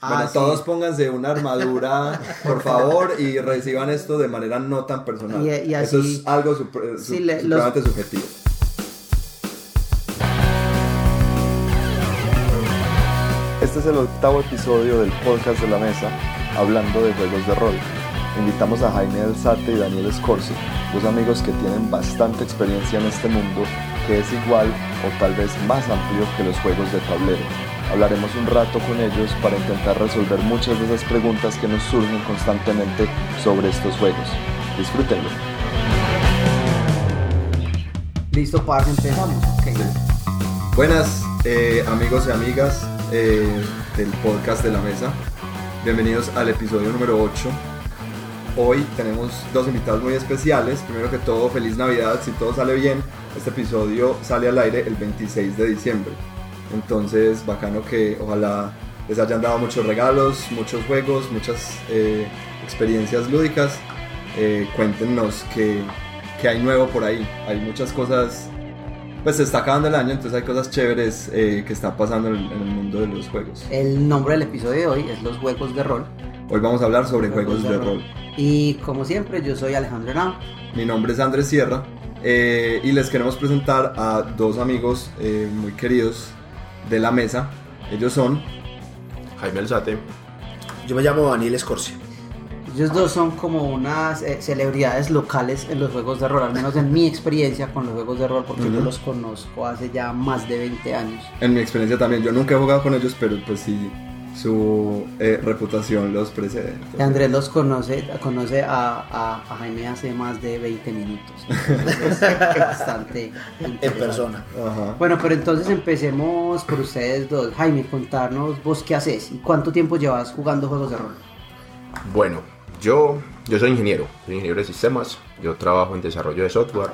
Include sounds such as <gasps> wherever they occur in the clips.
Ah, bueno, sí. todos pónganse una armadura, por favor, y reciban esto de manera no tan personal. Y- y Eso es algo Sí, su- le- supremamente subjetivo. Este es el octavo episodio del podcast de la mesa, hablando de juegos de rol. Invitamos a Jaime Alzate y Daniel Scorsi, dos amigos que tienen bastante experiencia en este mundo, que es igual o tal vez más amplio que los juegos de tablero. Hablaremos un rato con ellos para intentar resolver muchas de esas preguntas que nos surgen constantemente sobre estos juegos. Disfrútenlo. Listo, parce, empezamos. Buenas eh, amigos y amigas eh, del podcast de la mesa. Bienvenidos al episodio número 8. Hoy tenemos dos invitados muy especiales. Primero que todo, feliz Navidad. Si todo sale bien, este episodio sale al aire el 26 de diciembre. Entonces, bacano que ojalá les hayan dado muchos regalos, muchos juegos, muchas eh, experiencias lúdicas. Eh, cuéntenos qué, hay nuevo por ahí. Hay muchas cosas pues se está acabando el año, entonces hay cosas chéveres eh, que están pasando en, en el mundo de los juegos. El nombre del episodio de hoy es Los Juegos de Rol. Hoy vamos a hablar sobre juegos de rol. Y como siempre, yo soy Alejandro Henao. Mi nombre es Andrés Sierra y les queremos presentar a dos amigos muy queridos de la mesa. Ellos son Jaime Alzate. Yo me llamo Daniel Escorcia. Ellos dos son como unas eh, celebridades locales en los juegos de rol, al menos en mi experiencia con los juegos de rol, porque yo Ujú. los conozco hace ya más de 20 años. En mi experiencia también, yo nunca he jugado con ellos, pero pues sí, su eh, reputación los precede. Y Andrés los conoce, conoce a, a- a Jaime hace más de 20 minutos. <laughs> Entonces, es bastante En persona. Ajá. Bueno, pero entonces empecemos por ustedes dos. Jaime, contarnos vos qué haces y cuánto tiempo llevas jugando juegos de rol. Bueno, yo, yo soy ingeniero, soy ingeniero de sistemas. Yo trabajo en desarrollo de software.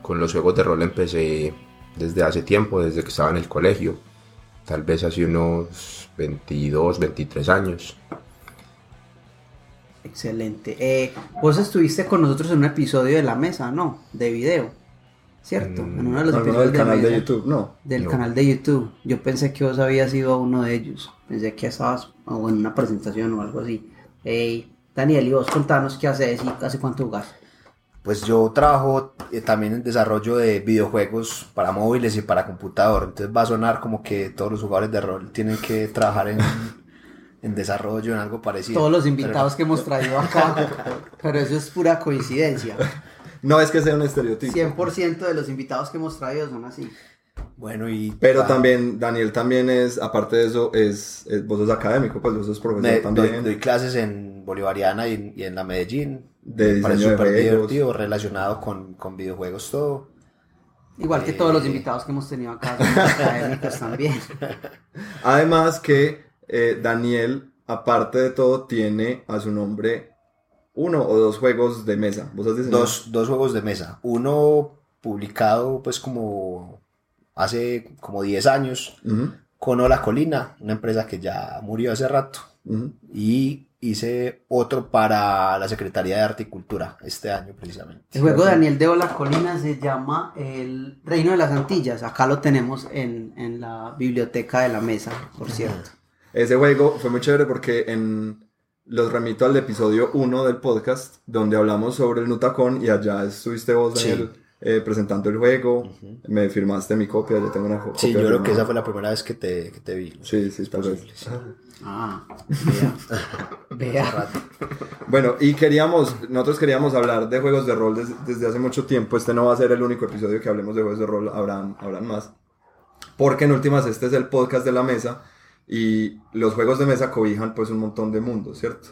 Con los juegos de rol empecé desde hace tiempo, desde que estaba en el colegio. Tal vez hace unos 22, 23 años. Excelente. Eh, vos estuviste con nosotros en un episodio de la mesa, ¿no? De video, ¿cierto? Mm, en uno de los ¿Alguno episodios del canal de mesa YouTube? No. Del No. canal de YouTube. Yo pensé que vos habías ido a uno de ellos. Pensé que estabas o en una presentación o algo así. Ey, Daniel, y vos contanos qué haces y hace cuánto jugás. Pues yo trabajo eh, también en desarrollo de videojuegos para móviles y para computador. Entonces va a sonar como que todos los jugadores de rol tienen que trabajar en, <laughs> en desarrollo, en algo parecido. Todos los invitados Pero- que hemos traído acá, pero eso es pura coincidencia. <laughs> No es que sea un estereotipo. 100% de los invitados que hemos traído son así. Bueno, y. Pero ah, también, Daniel también es, aparte de eso, es, es- vos sos académico, pues vos sos profesor me- también. doy, doy clases en Bolivariana y en, y en la Medellín. De Me parece súper divertido, relacionado con, con videojuegos, todo. Igual que Eh. todos los invitados que hemos tenido acá son académicos también. <laughs> Además que eh, Daniel, aparte de todo, tiene a su nombre uno o dos juegos de mesa. ¿Vos has dos, dos juegos de mesa. Uno publicado pues como hace como 10 años con Ola Colina, una empresa que ya murió hace rato. Y hice otro para la Secretaría de Arte y Cultura este año precisamente. El juego de Daniel de Ola Colina se llama El Reino de las Antillas. Acá lo tenemos en, en la biblioteca de la mesa, por cierto. Ese juego fue muy chévere porque en, los remito al episodio 1 del podcast, donde hablamos sobre el Nutacon y allá estuviste vos, Sí. Eh, presentando el juego. Me firmaste mi copia, yo tengo una. Sí, yo creo que esa fue la primera vez que te, que te vi. Sí, sí, tal vez. Posible, sí. Ah, <laughs> vea. Vea. Bueno, y queríamos, nosotros queríamos hablar de juegos de rol des- desde, hace mucho tiempo. Este no va a ser el único episodio que hablemos de juegos de rol, habrán, habrán más. Porque en últimas este es el podcast de la mesa y los juegos de mesa cobijan pues un montón de mundos, ¿cierto?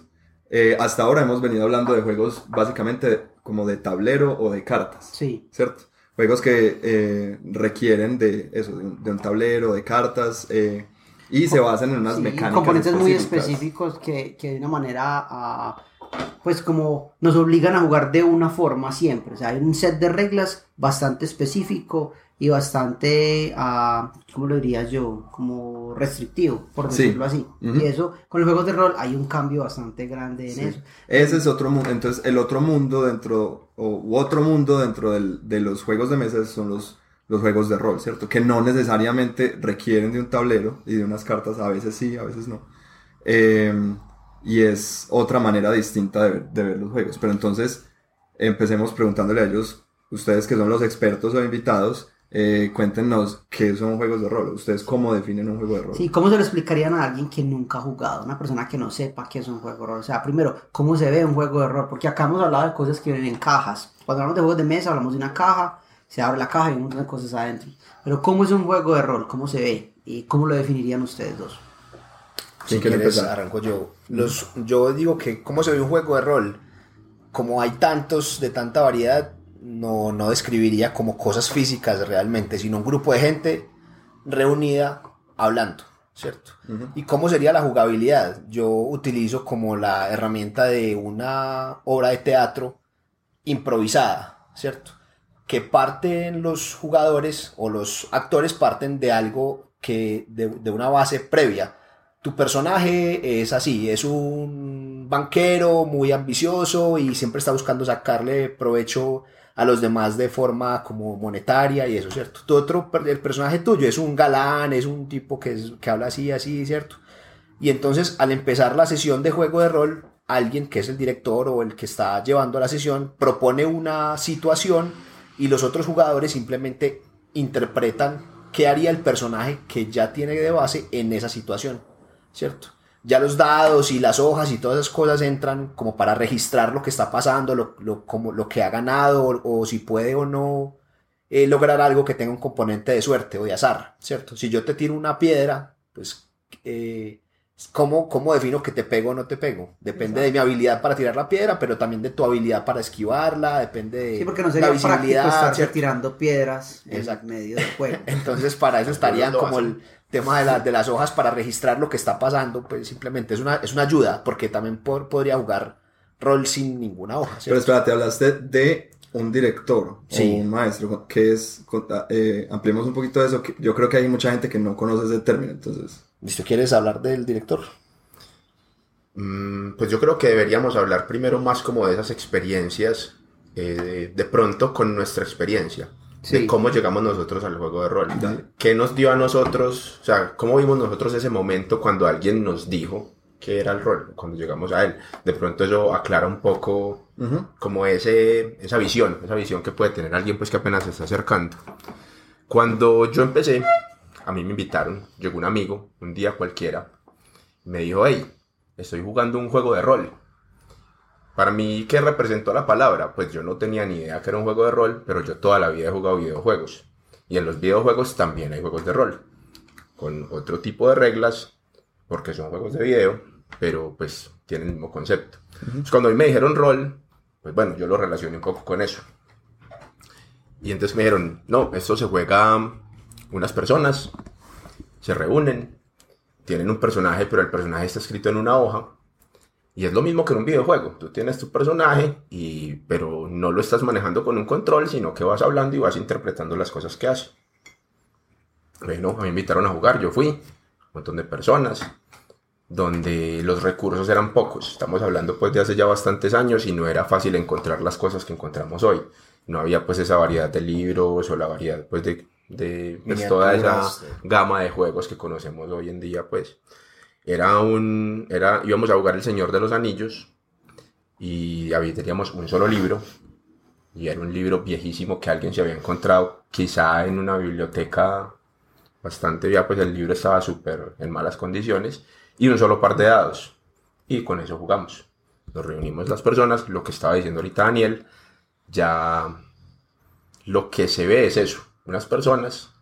Eh, hasta ahora hemos venido hablando de juegos básicamente como de tablero o de cartas, Sí. ¿cierto? Juegos que eh, requieren de eso, de un, de un tablero, de cartas eh, y se basan en unas Sí, mecánicas componentes muy específicos que, que de una manera, pues como nos obligan a jugar de una forma siempre. O sea, hay un set de reglas bastante específico y bastante, ah, ¿cómo lo diría yo? Como restrictivo, por Sí. decirlo así. Ujú. Y eso, con los juegos de rol hay un cambio bastante grande en Sí. eso. Ese es otro mundo. Entonces, el otro mundo dentro, o u otro mundo dentro del- de los juegos de mesa son los, los juegos de rol, ¿cierto? Que no necesariamente requieren de un tablero y de unas cartas, a veces sí, a veces no. eh, y es otra manera distinta de ver, de ver los juegos. Pero entonces, empecemos preguntándole a ellos, ustedes que son los expertos o invitados, eh, cuéntenos qué son juegos de rol. ¿Ustedes cómo definen un juego de rol? Sí, ¿cómo se lo explicarían a alguien que nunca ha jugado? Una persona que no sepa qué es un juego de rol. O sea, primero, ¿cómo se ve un juego de rol? Porque acá hemos hablado de cosas que vienen en cajas. Cuando hablamos de juegos de mesa, hablamos de una caja, se abre la caja y hay un montón de cosas adentro. Pero ¿cómo es un juego de rol? ¿Cómo se ve? ¿Y cómo lo definirían ustedes dos? Si ¿Quién quiere quieres, empezar? arranco yo. Los, yo digo que, ¿cómo se ve un juego de rol? Como hay tantos, de tanta variedad, no, no describiría como cosas físicas realmente, sino un grupo de gente reunida hablando, ¿cierto? ¿Y cómo sería la jugabilidad? Yo utilizo como la herramienta de una obra de teatro improvisada, ¿cierto? Que parten los jugadores o los actores parten de algo que, de, de una base previa. Tu personaje es así, es un banquero muy ambicioso y siempre está buscando sacarle provecho a los demás de forma como monetaria y eso, ¿cierto? Tu otro, el personaje tuyo es un galán, es un tipo que, es- que habla así, así, ¿cierto? Y entonces al empezar la sesión de juego de rol, alguien que es el director o el que está llevando la sesión propone una situación y los otros jugadores simplemente interpretan qué haría el personaje que ya tiene de base en esa situación, ¿cierto? Ya los dados y las hojas y todas esas cosas entran como para registrar lo que está pasando, lo, lo- como, lo que ha ganado o, o si puede o no eh, lograr algo que tenga un componente de suerte o de azar, ¿cierto? Si yo te tiro una piedra, pues, eh, ¿cómo, ¿cómo defino que te pego o no te pego? Depende de mi habilidad para tirar la piedra, pero también de tu habilidad para esquivarla, depende de Sí, porque no sería la práctico estarse ¿cierto? tirando piedras Exacto. en medio del juego. <laughs> Entonces, para eso estarían como hacen. el tema de, la- de las hojas para registrar lo que está pasando, pues simplemente es una, es una ayuda, porque también por- podría jugar rol sin ninguna hoja, Pero ¿cierto? espérate, hablaste de un director Sí. o un maestro, que es, eh, ampliemos un poquito de eso, que yo creo que hay mucha gente que no conoce ese término, entonces... ¿Listo? ¿Quieres hablar del director? Mm, Pues yo creo que deberíamos hablar primero más como de esas experiencias, eh, de pronto con nuestra experiencia, Sí. de cómo llegamos nosotros al juego de rol. Dale. ¿Qué nos dio a nosotros? O sea, ¿cómo vimos nosotros ese momento cuando alguien nos dijo qué era el rol, cuando llegamos a él? De pronto eso aclara un poco Ujú. como ese, esa visión, esa visión que puede tener alguien pues que apenas se está acercando. Cuando yo empecé, a mí me invitaron, llegó un amigo, un día cualquiera, y me dijo, hey, estoy jugando un juego de rol. Para mí, ¿qué representó la palabra? Pues yo no tenía ni idea que era un juego de rol, pero yo toda la vida he jugado videojuegos. Y en los videojuegos también hay juegos de rol, con otro tipo de reglas, porque son juegos de video, pero pues tienen el mismo concepto. Entonces, cuando a mí me dijeron rol, pues bueno, yo lo relacioné un poco con eso. Y entonces me dijeron, no, esto se juega unas personas, se reúnen, tienen un personaje, pero el personaje está escrito en una hoja. Y es lo mismo que en un videojuego. Tú tienes tu personaje, y, pero no lo estás manejando con un control, sino que vas hablando y vas interpretando las cosas que hace. Bueno, me invitaron a jugar, yo fui, un montón de personas, donde los recursos eran pocos. Estamos hablando pues de hace ya bastantes años y no era fácil encontrar las cosas que encontramos hoy. No había pues esa variedad de libros o la variedad pues de, de pues, toda esa gama de juegos que conocemos hoy en día pues. Era un, era, íbamos a jugar El Señor de los Anillos y había, teníamos un solo libro y era un libro viejísimo que alguien se había encontrado quizá en una biblioteca bastante ya pues el libro estaba súper en malas condiciones y un solo par de dados. Y con eso jugamos. Nos reunimos las personas lo que estaba diciendo ahorita Daniel ya lo que se ve es eso unas personas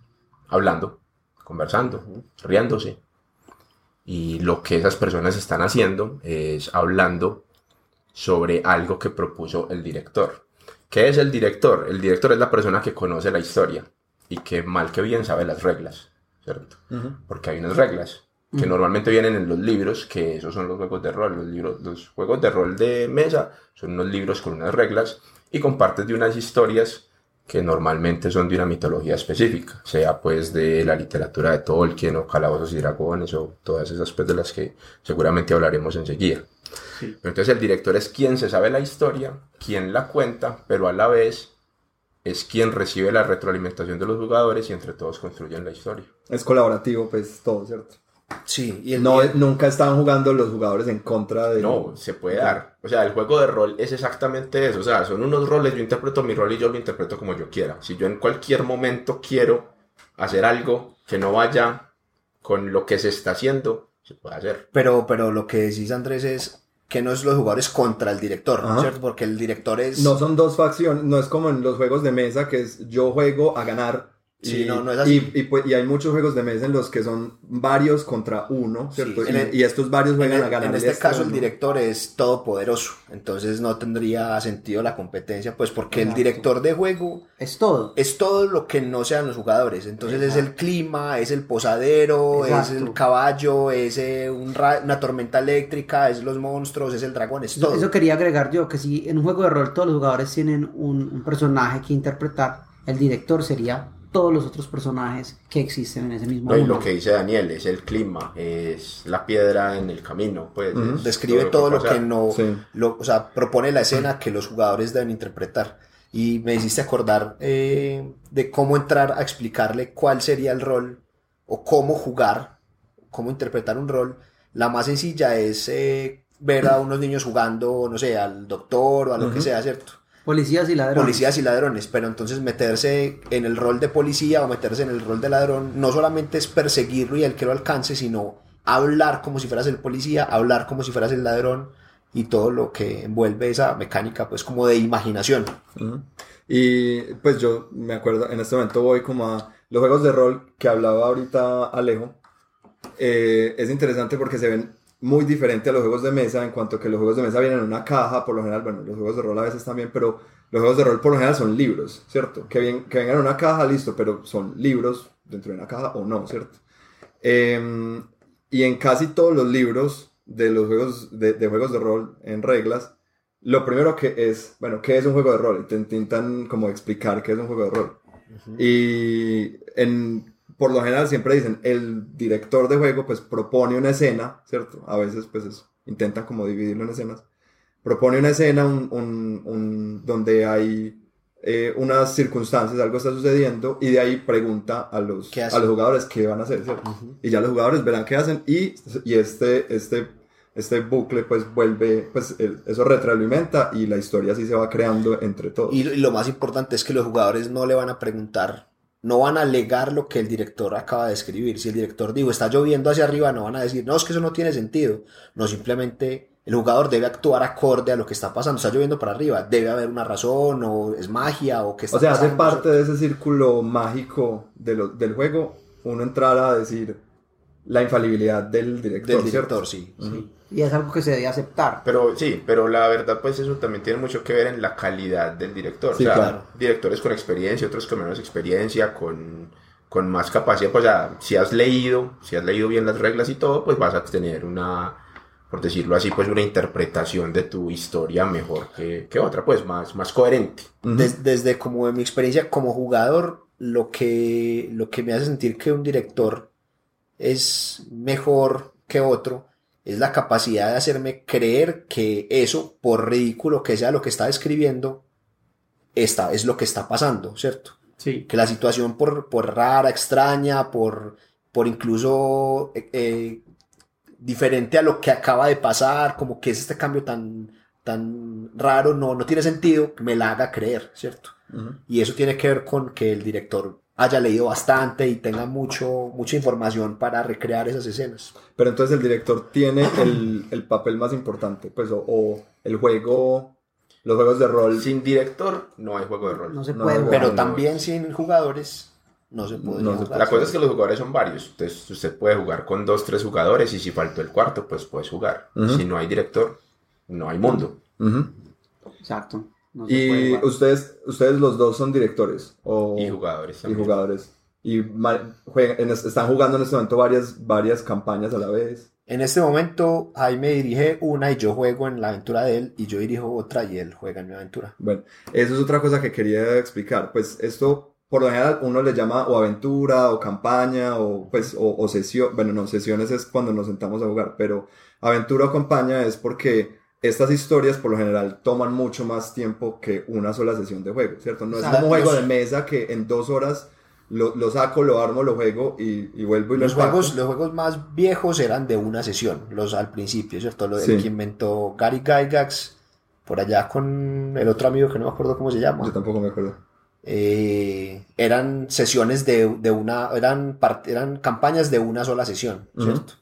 hablando conversando riéndose y lo que esas personas están haciendo es hablando sobre algo que propuso el director. ¿Qué es el director? El director es la persona que conoce la historia y que mal que bien sabe las reglas, ¿cierto? Porque hay unas reglas que normalmente vienen en los libros, que esos son los juegos de rol. Los, libros, los juegos de rol de mesa son unos libros con unas reglas y con partes de unas historias que normalmente son de una mitología específica, sea pues de la literatura de Tolkien o Calabozos y Dragones o todas esas pues de las que seguramente hablaremos enseguida. Pero entonces el director es quien se sabe la historia, quien la cuenta, pero a la vez es quien recibe la retroalimentación de los jugadores y entre todos construyen la historia. Es colaborativo, pues todo, ¿cierto? Sí, y el, No, nunca estaban jugando los jugadores en contra de... No, se puede dar. O sea, el juego de rol es exactamente eso. O sea, son unos roles, yo interpreto mi rol y yo lo interpreto como yo quiera. Si yo en cualquier momento quiero hacer algo que no vaya con lo que se está haciendo, se puede hacer. pero, pero lo que decís, Andrés, es que no es los jugadores contra el director, Ajá. ¿cierto? Porque el director es... No son dos facciones, no es como en los juegos de mesa que es yo juego a ganar. Sí, y, no, no es así. Y, y, pues, y hay muchos juegos de mesa en los que son varios contra uno, Sí, ¿cierto? y, el- y estos varios En, juegan el- a ganar. en este este caso el uno. director es todopoderoso, entonces no tendría sentido la competencia, pues porque el Exacto. director de juego Es todo. es todo lo que no sean los jugadores, entonces es Exacto. el clima, es el posadero, es Exacto. el caballo, es eh, un ra- una tormenta eléctrica, es los monstruos, es el dragón, es Eso, todo. eso quería agregar yo, que si en un juego de rol todos los jugadores tienen un, un personaje que interpretar, el director sería todos los otros personajes que existen en ese mismo No, y lo que dice Daniel es el clima, es la piedra en el camino. Pues, Describe todo lo pasa. que no, Sí. lo- o sea, propone la escena que los jugadores deben interpretar. Y me hiciste acordar eh, de cómo entrar a explicarle cuál sería el rol o cómo jugar, cómo interpretar un rol. La más sencilla es eh, ver a unos niños jugando, no sé, al doctor o a lo que sea, ¿cierto? Policías y ladrones. Policías y ladrones, pero entonces meterse en el rol de policía o meterse en el rol de ladrón no solamente es perseguirlo y el que lo alcance, sino hablar como si fueras el policía, hablar como si fueras el ladrón y todo lo que envuelve esa mecánica pues como de imaginación. Y pues yo me acuerdo, en este momento voy como a los juegos de rol que hablaba ahorita Alejo. Eh, es interesante porque se ven muy diferente a los juegos de mesa en cuanto que los juegos de mesa vienen en una caja, por lo general, bueno, los juegos de rol a veces también, pero los juegos de rol por lo general son libros, ¿cierto? Que, bien, que vengan en una caja, listo, pero son libros dentro de una caja o no, ¿cierto? Eh, y en casi todos los libros de los juegos de, de juegos de rol en reglas, lo primero que es, bueno, ¿qué es un juego de rol? Y te intentan como explicar qué es un juego de rol. Y en, por lo general siempre dicen, el director de juego pues propone una escena, ¿cierto? A veces pues es- intentan como dividirlo en escenas. Propone una escena un, un- un- donde hay eh, unas circunstancias, algo está sucediendo y de ahí pregunta a los, ¿Qué a los jugadores qué van a hacer, ¿cierto? Y ya los jugadores verán qué hacen y, y este, este, este bucle pues vuelve, pues eso retroalimenta y la historia así se va creando entre todos. Y lo más importante es que los jugadores no le van a preguntar, no van a alegar lo que el director acaba de escribir. Si el director dijo está lloviendo hacia arriba, no van a decir, no, es que eso no tiene sentido. No, simplemente el jugador debe actuar acorde a lo que está pasando. Está lloviendo para arriba, debe haber una razón, o es magia, o que está O sea, hace parte de ese círculo mágico de lo- del juego, uno entrar a decir la infalibilidad del director, del ¿cierto? director, sí. sí. Y es algo que se debe aceptar. Pero sí, pero la verdad pues eso también tiene mucho que ver en la calidad del director. Sí, o sea, claro. directores con experiencia, otros con menos experiencia, con, con más capacidad. Pues o sea, si has leído, si has leído bien las reglas y todo, pues vas a tener una, por decirlo así, pues una interpretación de tu historia mejor que, que otra, pues más, más coherente. Ujú. Des- desde como de mi experiencia como jugador, lo que, lo que me hace sentir que un director es mejor que otro es la capacidad de hacerme creer que eso, por ridículo que sea lo que está describiendo, esta es lo que está pasando, ¿cierto? Sí. Que la situación por, por rara, extraña, por, por incluso eh, eh, diferente a lo que acaba de pasar, como que es este cambio tan, tan raro, no, no tiene sentido, me la haga creer, ¿cierto? Y eso tiene que ver con que el director haya leído bastante y tenga mucho, mucha información para recrear esas escenas. Pero entonces el director tiene el, el papel más importante, pues, o, o el juego, los juegos de rol. Sin director no hay juego de rol. No se puede no, jugar. Pero no, también sin jugadores no se No jugar. La cosa es que los jugadores son varios. Entonces usted puede jugar con dos, tres jugadores y si faltó el cuarto, pues puedes jugar. Si no hay director, no hay mundo. Exacto. No Y ustedes, ustedes los dos son directores o, Y jugadores y también. jugadores. Y juegan- en es- están jugando en este momento varias, varias campañas a la vez. En este momento Jaime dirige una y yo juego en la aventura de él y yo dirijo otra y él juega en mi aventura. Bueno, eso es otra cosa que quería explicar. Pues esto, por lo general, uno le llama o aventura o campaña o pues o, o sesión. Bueno, no, sesiones es cuando nos sentamos a jugar, pero aventura o campaña es porque estas historias por lo general toman mucho más tiempo que una sola sesión de juego, ¿cierto? No es como un juego de mesa que en dos horas lo, lo saco, lo armo, lo juego y, y vuelvo y Los lo juegos, los juegos más viejos eran de una sesión, los al principio, ¿cierto? Lo, Sí. El que inventó Gary Gygax, por allá con el otro amigo que no me acuerdo cómo se llama. Yo tampoco me acuerdo. eh, eran sesiones de, de una, eran, part- eran campañas de una sola sesión. ¿cierto?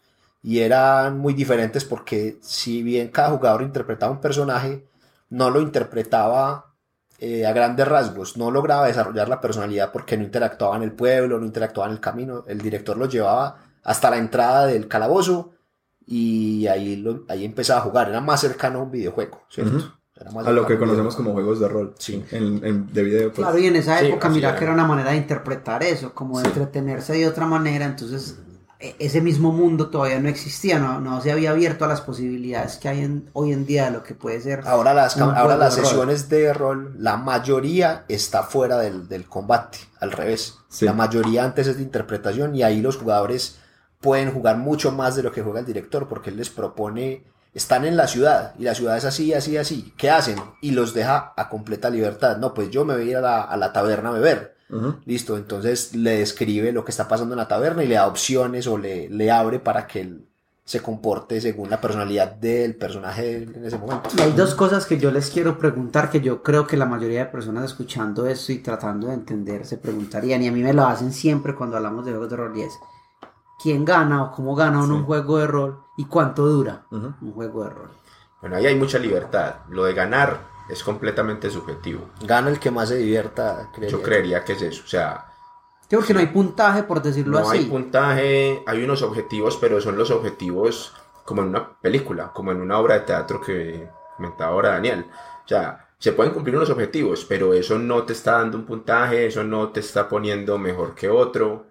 Y eran muy diferentes porque si bien cada jugador interpretaba un personaje, no lo interpretaba eh, a grandes rasgos, no lograba desarrollar la personalidad porque no interactuaba en el pueblo, no interactuaba en el camino, el director lo llevaba hasta la entrada del calabozo y ahí, lo- ahí empezaba a jugar, era más cercano a un videojuego, ¿cierto? Ujú. Era más A lo que conocemos como juegos de rol. Sí. En, en- de video. pues. Claro, y en esa época, mira era. que era una manera de interpretar eso, como de Sí. entretenerse de otra manera, entonces ese mismo mundo todavía no existía, no, no se había abierto a las posibilidades que hay en- hoy en día de lo que puede ser. Ahora las, ahora las de rol. sesiones de rol, la mayoría está fuera del, del combate, al revés. Sí. La mayoría antes es de interpretación y ahí los jugadores pueden jugar mucho más de lo que juega el director porque él les propone, están en la ciudad y la ciudad es así, así, así. ¿Qué hacen? Y los deja a completa libertad. No, pues yo me voy a ir a la, a la taberna a beber. Listo, entonces le describe lo que está pasando en la taberna y le da opciones o le, le abre para que él se comporte según la personalidad del personaje en ese momento. Y hay dos cosas que yo les quiero preguntar que yo creo que la mayoría de personas escuchando esto y tratando de entender se preguntarían, y a mí me lo hacen siempre cuando hablamos de juegos de rol, y es ¿quién gana o cómo gana uno Sí. un juego de rol y cuánto dura un juego de rol? Bueno, ahí hay mucha libertad. Lo de ganar es completamente subjetivo. Gana el que más se divierta, creería. Yo creería que es eso. O sea, Sí, porque no hay puntaje, por decirlo no así. hay puntaje, hay unos objetivos, pero son los objetivos como en una película, como en una obra de teatro que comentaba ahora Daniel. O sea, se pueden cumplir unos objetivos, pero eso no te está dando un puntaje, eso no te está poniendo mejor que otro.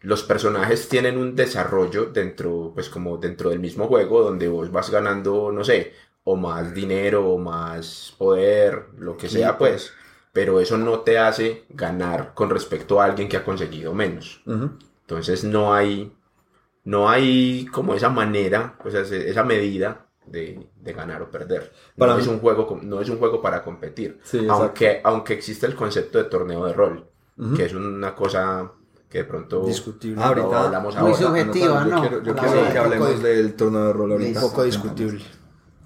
Los personajes tienen un desarrollo dentro, pues como dentro del mismo juego, donde vos vas ganando, no sé, o más dinero, o más poder, lo que sea, pues. Pero eso no te hace ganar con respecto a alguien que ha conseguido menos. Entonces no hay, no hay como esa manera, o sea, ese- esa medida de, de ganar o perder. Para no, mí- es un juego, no es un juego para competir. Sí, aunque, aunque existe el concepto de torneo de rol, que es una cosa que de pronto Discutible. Ah, ahorita lo hablamos Muy ahora. subjetiva. Yo ¿no? quiero, yo quiero que hablemos del torneo de rol ahorita. Un poco discutible.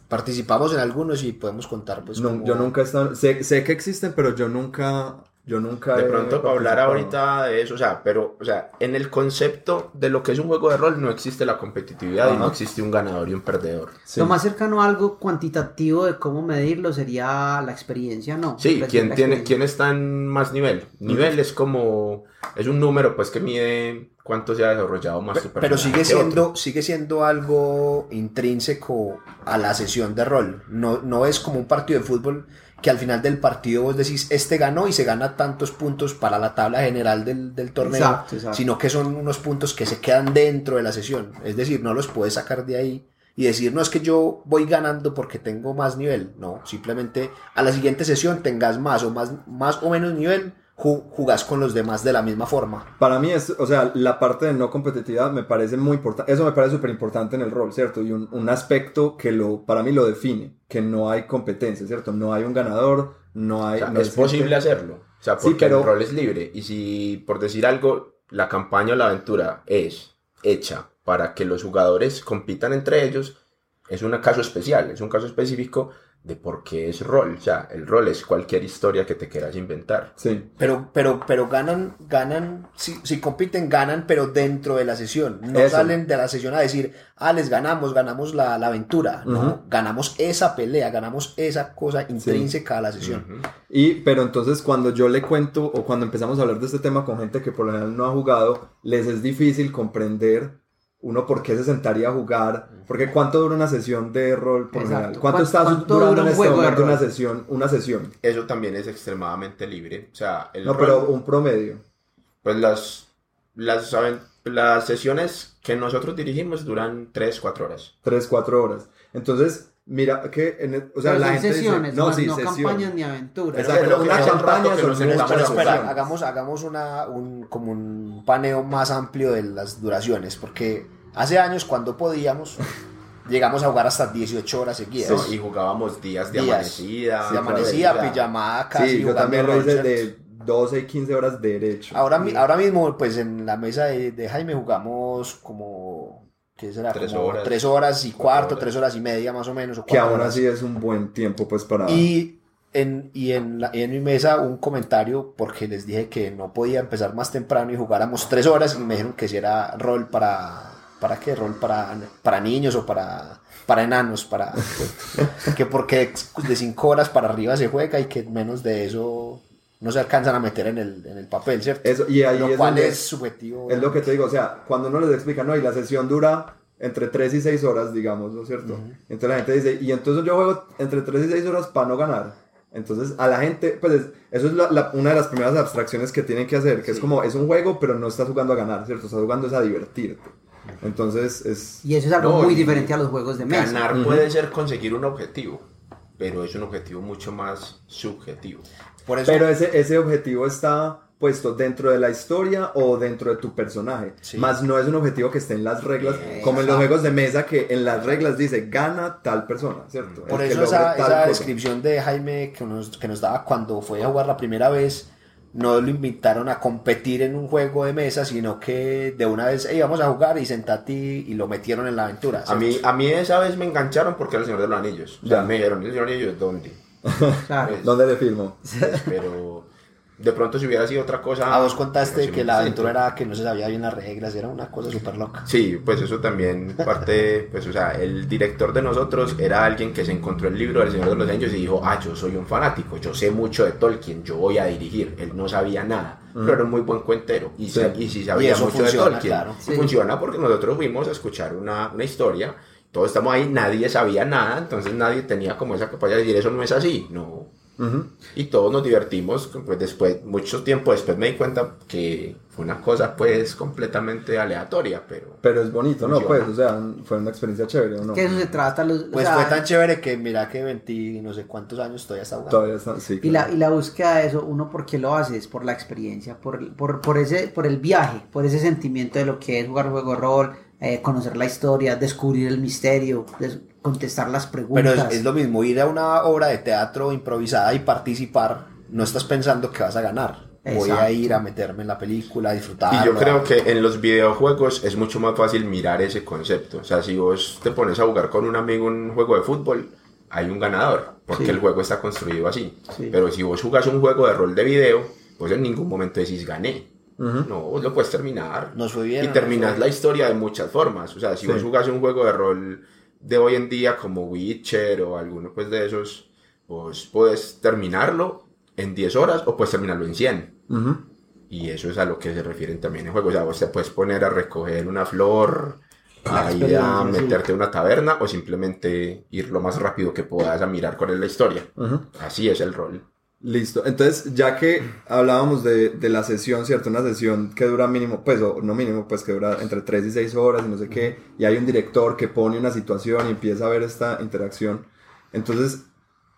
Participamos en algunos y podemos contar, pues. No, como- Yo nunca he estado. Sé, sé que existen, pero yo nunca. Yo nunca. De pronto para hablar ahorita de eso, o sea, pero, o sea, en el concepto de lo que es un juego de rol no existe la competitividad y no existe un ganador y un perdedor. Sí. Lo más cercano a algo cuantitativo de cómo medirlo sería la experiencia, ¿no? Sí, Pues, ¿quién, tiene. ¿quién está en más nivel? Nivel es como, es un número pues que mide cuánto se ha desarrollado más tu Pero personaje sigue que otro. siendo, sigue siendo algo intrínseco a la sesión de rol. No, no es como un partido de fútbol que al final del partido vos decís, este ganó y se gana tantos puntos para la tabla general del, del torneo, Exacto, exacto. sino que son unos puntos que se quedan dentro de la sesión. Es decir, no los puedes sacar de ahí y decir, no es que yo voy ganando porque tengo más nivel. No, simplemente a la siguiente sesión tengas más o, más, más o menos nivel, jugás con los demás de la misma forma. Para mí es, o sea, la parte de no competitividad me parece muy importante, eso me parece súper importante en el rol, ¿cierto? Y un, un aspecto que lo, para mí lo define, que no hay competencia, ¿cierto? No hay un ganador, no hay... O sea, no es posible gente- hacerlo. O sea, Sí, porque pero- el rol es libre. Y si, por decir algo, la campaña o la aventura es hecha para que los jugadores compitan entre ellos, es un caso especial, es un caso específico de por qué es rol. O sea, el rol es cualquier historia que te quieras inventar. Sí, Pero, pero, pero ganan, ganan, si, si compiten, ganan, pero dentro de la sesión. No Eso. salen de la sesión a decir, ah, les ganamos, ganamos la, la aventura. No, ganamos esa pelea, ganamos esa cosa intrínseca a la sesión. Y, pero entonces cuando yo le cuento o cuando empezamos a hablar de este tema con gente que por lo general no ha jugado, les es difícil comprender uno por qué se sentaría a jugar, porque cuánto dura una sesión de rol por Exacto. general, cuánto ¿Cuán- está cuánto durando dura en un este momento una sesión, una sesión. Eso también es extremadamente libre. O sea, el No, rol- pero un promedio. Pues las, las, aven- las sesiones que nosotros dirigimos duran 3, 4 horas. 3, 4 horas. Entonces, mira que, en el- o sea, Pero la gente dice- sesiones, no, más sí, no sesión. campañas ni aventuras. Exacto, Pero una campaña que nos jugar. hagamos, hagamos una, un, como un paneo más amplio de las duraciones, porque hace años cuando podíamos, llegamos a jugar hasta 18 horas seguidas. ¿no? Y jugábamos días de Días. amanecida. de amanecida, pijamada, casi Sí, yo también lo hice de 12 y 15 horas derecho. Ahora, mi- ahora mismo, pues en la mesa de, de Jaime jugamos como, ¿qué será? Tres Como horas. tres horas y cuarto, horas. tres horas y media más o menos. o que aún horas. así es un buen tiempo pues para... Y en, y en, la- en mi mesa un comentario porque les dije que no podía empezar más temprano y jugáramos tres horas y me dijeron que si era rol para... ¿Para qué? Rol para, para niños o para, para enanos, para... <laughs> que porque de cinco horas para arriba se juega y que menos de eso no se alcanzan a meter en el, en el papel, ¿cierto? Eso, y ahí Lo es, cual es subjetivo. es lo que te digo, o sea, cuando uno les explica, no, y la sesión dura entre 3 y 6 horas, digamos, ¿no es cierto? Entonces la gente dice, y entonces yo juego entre 3 y 6 horas para no ganar. Entonces a la gente, pues es- eso es la- la- una de las primeras abstracciones que tienen que hacer, que es como, es un juego, pero no estás jugando a ganar, ¿cierto? Estás jugando es a divertirte. Entonces es... Y eso es algo No, muy diferente a los juegos de mesa. Ganar puede ser conseguir un objetivo, pero es un objetivo mucho más subjetivo. Por eso, Pero ese, ese objetivo está puesto dentro de la historia o dentro de tu personaje. Sí. Más no es un objetivo que esté en las reglas, como en los juegos de mesa que en las reglas dice gana tal persona, ¿cierto? Por El eso esa, esa descripción de Jaime que nos, que nos daba cuando fue a jugar la primera vez, no lo invitaron a competir en un juego de mesa, sino que de una vez, hey, vamos a jugar y sentate y, y lo metieron en la aventura. A mí, a mí esa vez me engancharon porque era el Señor de los Anillos. O sea, Ya. me dijeron, ¿el Señor de los Anillos dónde? <laughs> Claro. Pues, ¿Dónde le firmo? pues, <laughs> pero de pronto si hubiera sido otra cosa... A vos contaste que la aventura era que no se sabía bien las reglas, era una cosa súper loca. Sí, pues eso también parte, pues o sea, el director de nosotros era alguien que se encontró el libro del Señor de los Anillos y dijo, ah, yo soy un fanático, yo sé mucho de Tolkien, yo voy a dirigir. Él no sabía nada, pero era un muy buen cuentero y, Sí. y sí sabía Y eso mucho funciona, de Tolkien. claro. Sí. funciona porque nosotros fuimos a escuchar una, una historia, todos estamos ahí, nadie sabía nada, entonces nadie tenía como esa capacidad de decir, eso no es así, no. Ujú. Y todos nos divertimos, pues después, mucho tiempo después me di cuenta que fue una cosa pues completamente aleatoria, pero... Pero es bonito, ¿no? Pues, o sea, fue una experiencia chévere, ¿o no? Que eso se trata. Los, o Pues sea, fue tan chévere que mira que 20 y no sé cuántos años todavía está jugando. Todavía está, sí. Y la, y la búsqueda de eso, uno por qué lo hace, es por la experiencia, por, por, por, ese, por el viaje, por ese sentimiento de lo que es jugar juego de rol, eh, conocer la historia, descubrir el misterio, des- contestar las Pero preguntas. es, es lo mismo, ir a una obra de teatro improvisada y participar, no estás pensando que vas a ganar. Voy a ir a meterme en la película, a disfrutar. Y yo creo que en los videojuegos es mucho más fácil mirar ese concepto. O sea, si vos te pones a jugar con un amigo un juego de fútbol, hay un ganador, porque Sí. el juego está construido así. Sí. Pero si vos jugás un juego de rol de video, pues en ningún momento decís gané. No, vos lo puedes terminar. Nos fue bien, Y nos terminás fue- la historia de muchas formas. O sea, si Sí. vos jugás un juego de rol de hoy en día como Witcher o alguno pues de esos, vos puedes terminarlo en 10 horas o puedes terminarlo en 100. Ujú. Y eso es a lo que se refieren también en juegos. O sea, vos te puedes poner a recoger una flor, a ir a meterte a una taberna o simplemente ir lo más rápido que puedas a mirar cuál es la historia. Así es el rol. Listo. Entonces, ya que hablábamos de, de la sesión, ¿cierto? Una sesión que dura mínimo, pues, o no mínimo, pues que dura entre 3 y 6 horas y no sé qué, y hay un director que pone una situación y empieza a ver esta interacción. Entonces,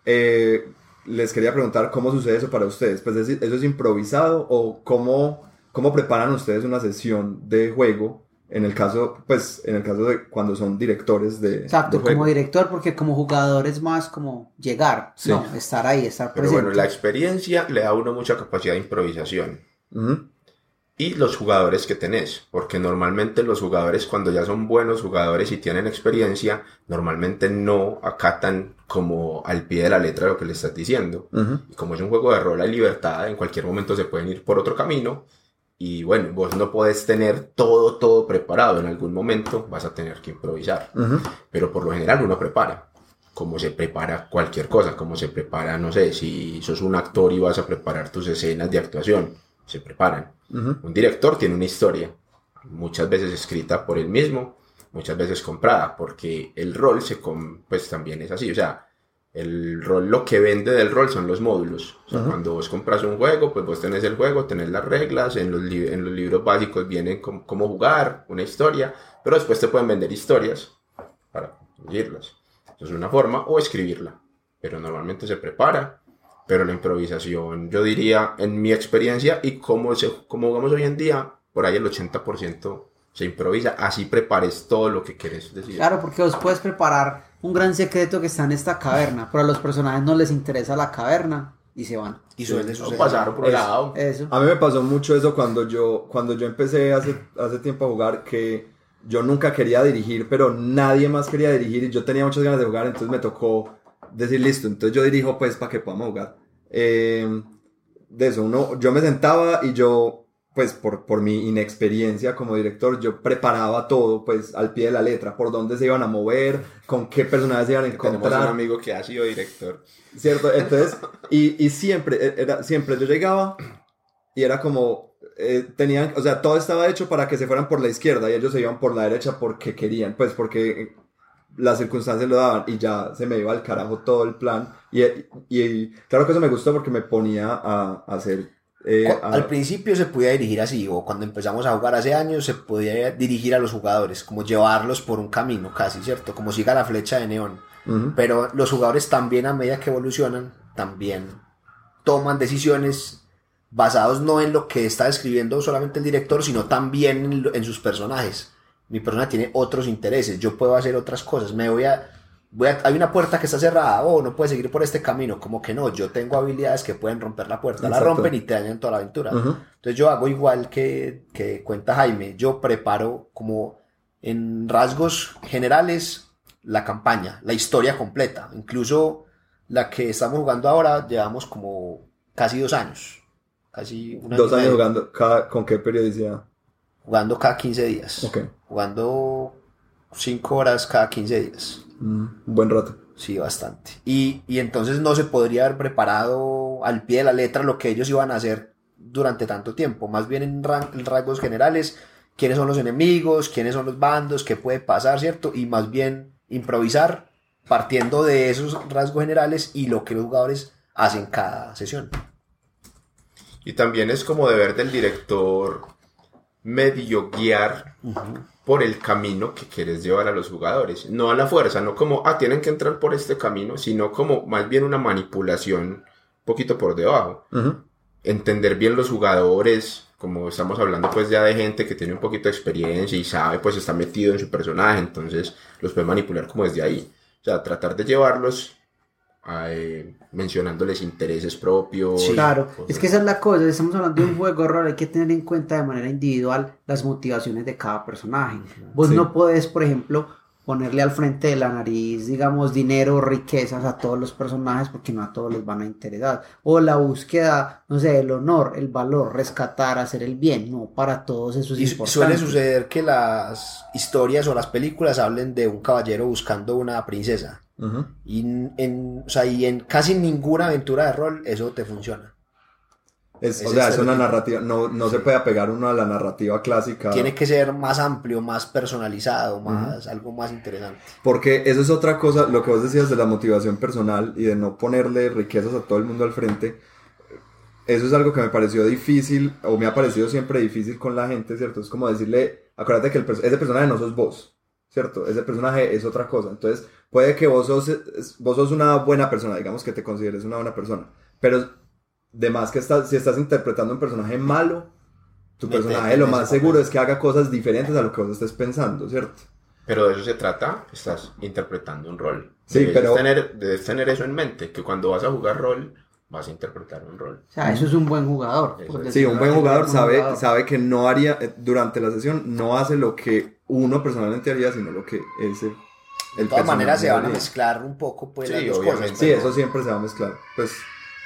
eh, les quería preguntar cómo sucede eso para ustedes. Pues, ¿eso es improvisado o cómo, cómo preparan ustedes una sesión de juego? En el caso, pues, en el caso de cuando son directores de, Exacto, de juego. como director, porque como jugador es más como llegar, Sí. no, estar ahí, estar Pero presente. bueno, la experiencia le da a uno mucha capacidad de improvisación. Y los jugadores que tenés, porque normalmente los jugadores cuando ya son buenos jugadores y tienen experiencia, normalmente no acatan como al pie de la letra lo que le estás diciendo. Y como es un juego de rol hay libertad, en cualquier momento se pueden ir por otro camino y bueno, vos no podés tener todo, todo preparado, en algún momento vas a tener que improvisar, pero por lo general uno prepara. Como se prepara cualquier cosa, como se prepara, no sé, si sos un actor y vas a preparar tus escenas de actuación, se preparan. Un director tiene una historia, muchas veces escrita por él mismo, muchas veces comprada, porque el rol se com- pues también es así, o sea, el rol lo que vende del rol son los módulos. O sea, Ajá. cuando vos compras un juego, pues vos tenés el juego, tenés las reglas, en los, en los libros básicos vienen cómo jugar, una historia, pero después te pueden vender historias para conseguirlas. Eso es una forma, o escribirla, pero normalmente se prepara pero la improvisación, yo diría, en mi experiencia y como, se, como vamos hoy en día, por ahí el 80% se improvisa, así prepares todo lo que quieres decir. Claro, porque vos puedes preparar un gran secreto que está en esta caverna, pero a los personajes no les interesa la caverna y se van. Y suele No suceder. pasaron por un lado. Eso. A mí me pasó mucho eso cuando yo, cuando yo empecé hace, hace tiempo a jugar, que yo nunca quería dirigir, pero nadie más quería dirigir y yo tenía muchas ganas de jugar, entonces me tocó decir, listo, entonces yo dirijo pues para que podamos jugar. Eh, de eso, uno, yo me sentaba y yo, pues por, por mi inexperiencia como director, yo preparaba todo pues al pie de la letra, por dónde se iban a mover, con qué personajes se iban a Tenemos un encontrar. amigo que ha sido director. ¿Cierto? Entonces, y, y siempre, e- era, siempre yo llegaba y era como, eh, tenían, o sea, todo estaba hecho para que se fueran por la izquierda y ellos se iban por la derecha porque querían, pues porque las circunstancias lo daban y ya se me iba al carajo todo el plan. Y, y claro que eso me gustó porque me ponía a, a hacer... eh, a- Al principio se podía dirigir así, o cuando empezamos a jugar hace años, se podía dirigir a los jugadores, como llevarlos por un camino casi, ¿cierto? Como siga la flecha de neón. Pero los jugadores también a medida que evolucionan, también toman decisiones basados no en lo que está describiendo solamente el director, sino también en, en sus personajes. Mi persona tiene otros intereses, yo puedo hacer otras cosas, me voy a, voy a- hay una puerta que está cerrada, oh, no puedes seguir por este camino, como que no, yo tengo habilidades que pueden romper la puerta, la rompen y te dañan toda la aventura. Entonces yo hago igual que, que cuenta Jaime, yo preparo como en rasgos generales la campaña, la historia completa, incluso la que estamos jugando ahora llevamos como casi dos años, casi un año Dos años jugando, cada, ¿con qué periodicidad? jugando cada 15 días, Ok. jugando 5 horas cada 15 días. Mm, un buen rato. Sí, bastante. Y, y entonces no se podría haber preparado al pie de la letra lo que ellos iban a hacer durante tanto tiempo. Más bien en, ran- en rasgos generales, quiénes son los enemigos, quiénes son los bandos, qué puede pasar, ¿cierto? Y más bien improvisar partiendo de esos rasgos generales y lo que los jugadores hacen cada sesión. Y también es como deber del director medio guiar por el camino que quieres llevar a los jugadores. No a la fuerza, no como, ah, tienen que entrar por este camino, sino como más bien una manipulación un poquito por debajo. Entender bien los jugadores, como estamos hablando pues ya de gente que tiene un poquito de experiencia y sabe, pues está metido en su personaje, entonces los puede manipular como desde ahí. O sea, tratar de llevarlos eh, mencionándoles intereses propios. Claro, cosas es que esa es la cosa, estamos hablando de un juego de rol, hay que tener en cuenta de manera individual las motivaciones de cada personaje. Vos Sí. no podés, por ejemplo, ponerle al frente de la nariz, digamos, dinero o riquezas a todos los personajes porque no a todos les van a interesar. O la búsqueda, no sé, el honor, el valor, rescatar, hacer el bien, no, para todos eso es Y su- importante. suele suceder que las historias o las películas hablen de un caballero buscando una princesa. Ujú. Y en, o sea, y en casi ninguna aventura de rol eso te funciona. Es, o sea, es una narrativa, no, no se puede apegar uno a la narrativa clásica. Tiene que ser más amplio, más personalizado, más algo más interesante. Porque eso es otra cosa, lo que vos decías de la motivación personal y de no ponerle riquezas a todo el mundo al frente. Eso es algo que me pareció difícil, o me ha parecido siempre difícil con la gente, ¿cierto? Es como decirle, acuérdate que el ese personaje no sos vos, ¿cierto? Ese personaje es otra cosa. Entonces, puede que vos sos, vos sos una buena persona, digamos que te consideres una buena persona, pero de más que estás, si estás interpretando un personaje malo, tu personaje lo más seguro es que haga cosas diferentes a lo que vos estés pensando, ¿cierto? Pero de eso se trata, estás interpretando un rol. Sí, debes pero- Tener, debes tener eso en mente, que cuando vas a jugar rol, vas a interpretar un rol. O sea, eso es un buen jugador. Es. Sí, un buen jugador un sabe, jugador. sabe que no haría, eh, durante la sesión, no hace lo que uno personalmente haría, sino lo que ese, De todas maneras se van a mezclar un poco pues Sí, las dos obviamente. cosas. Sí, pero- eso siempre se va a mezclar. Pues,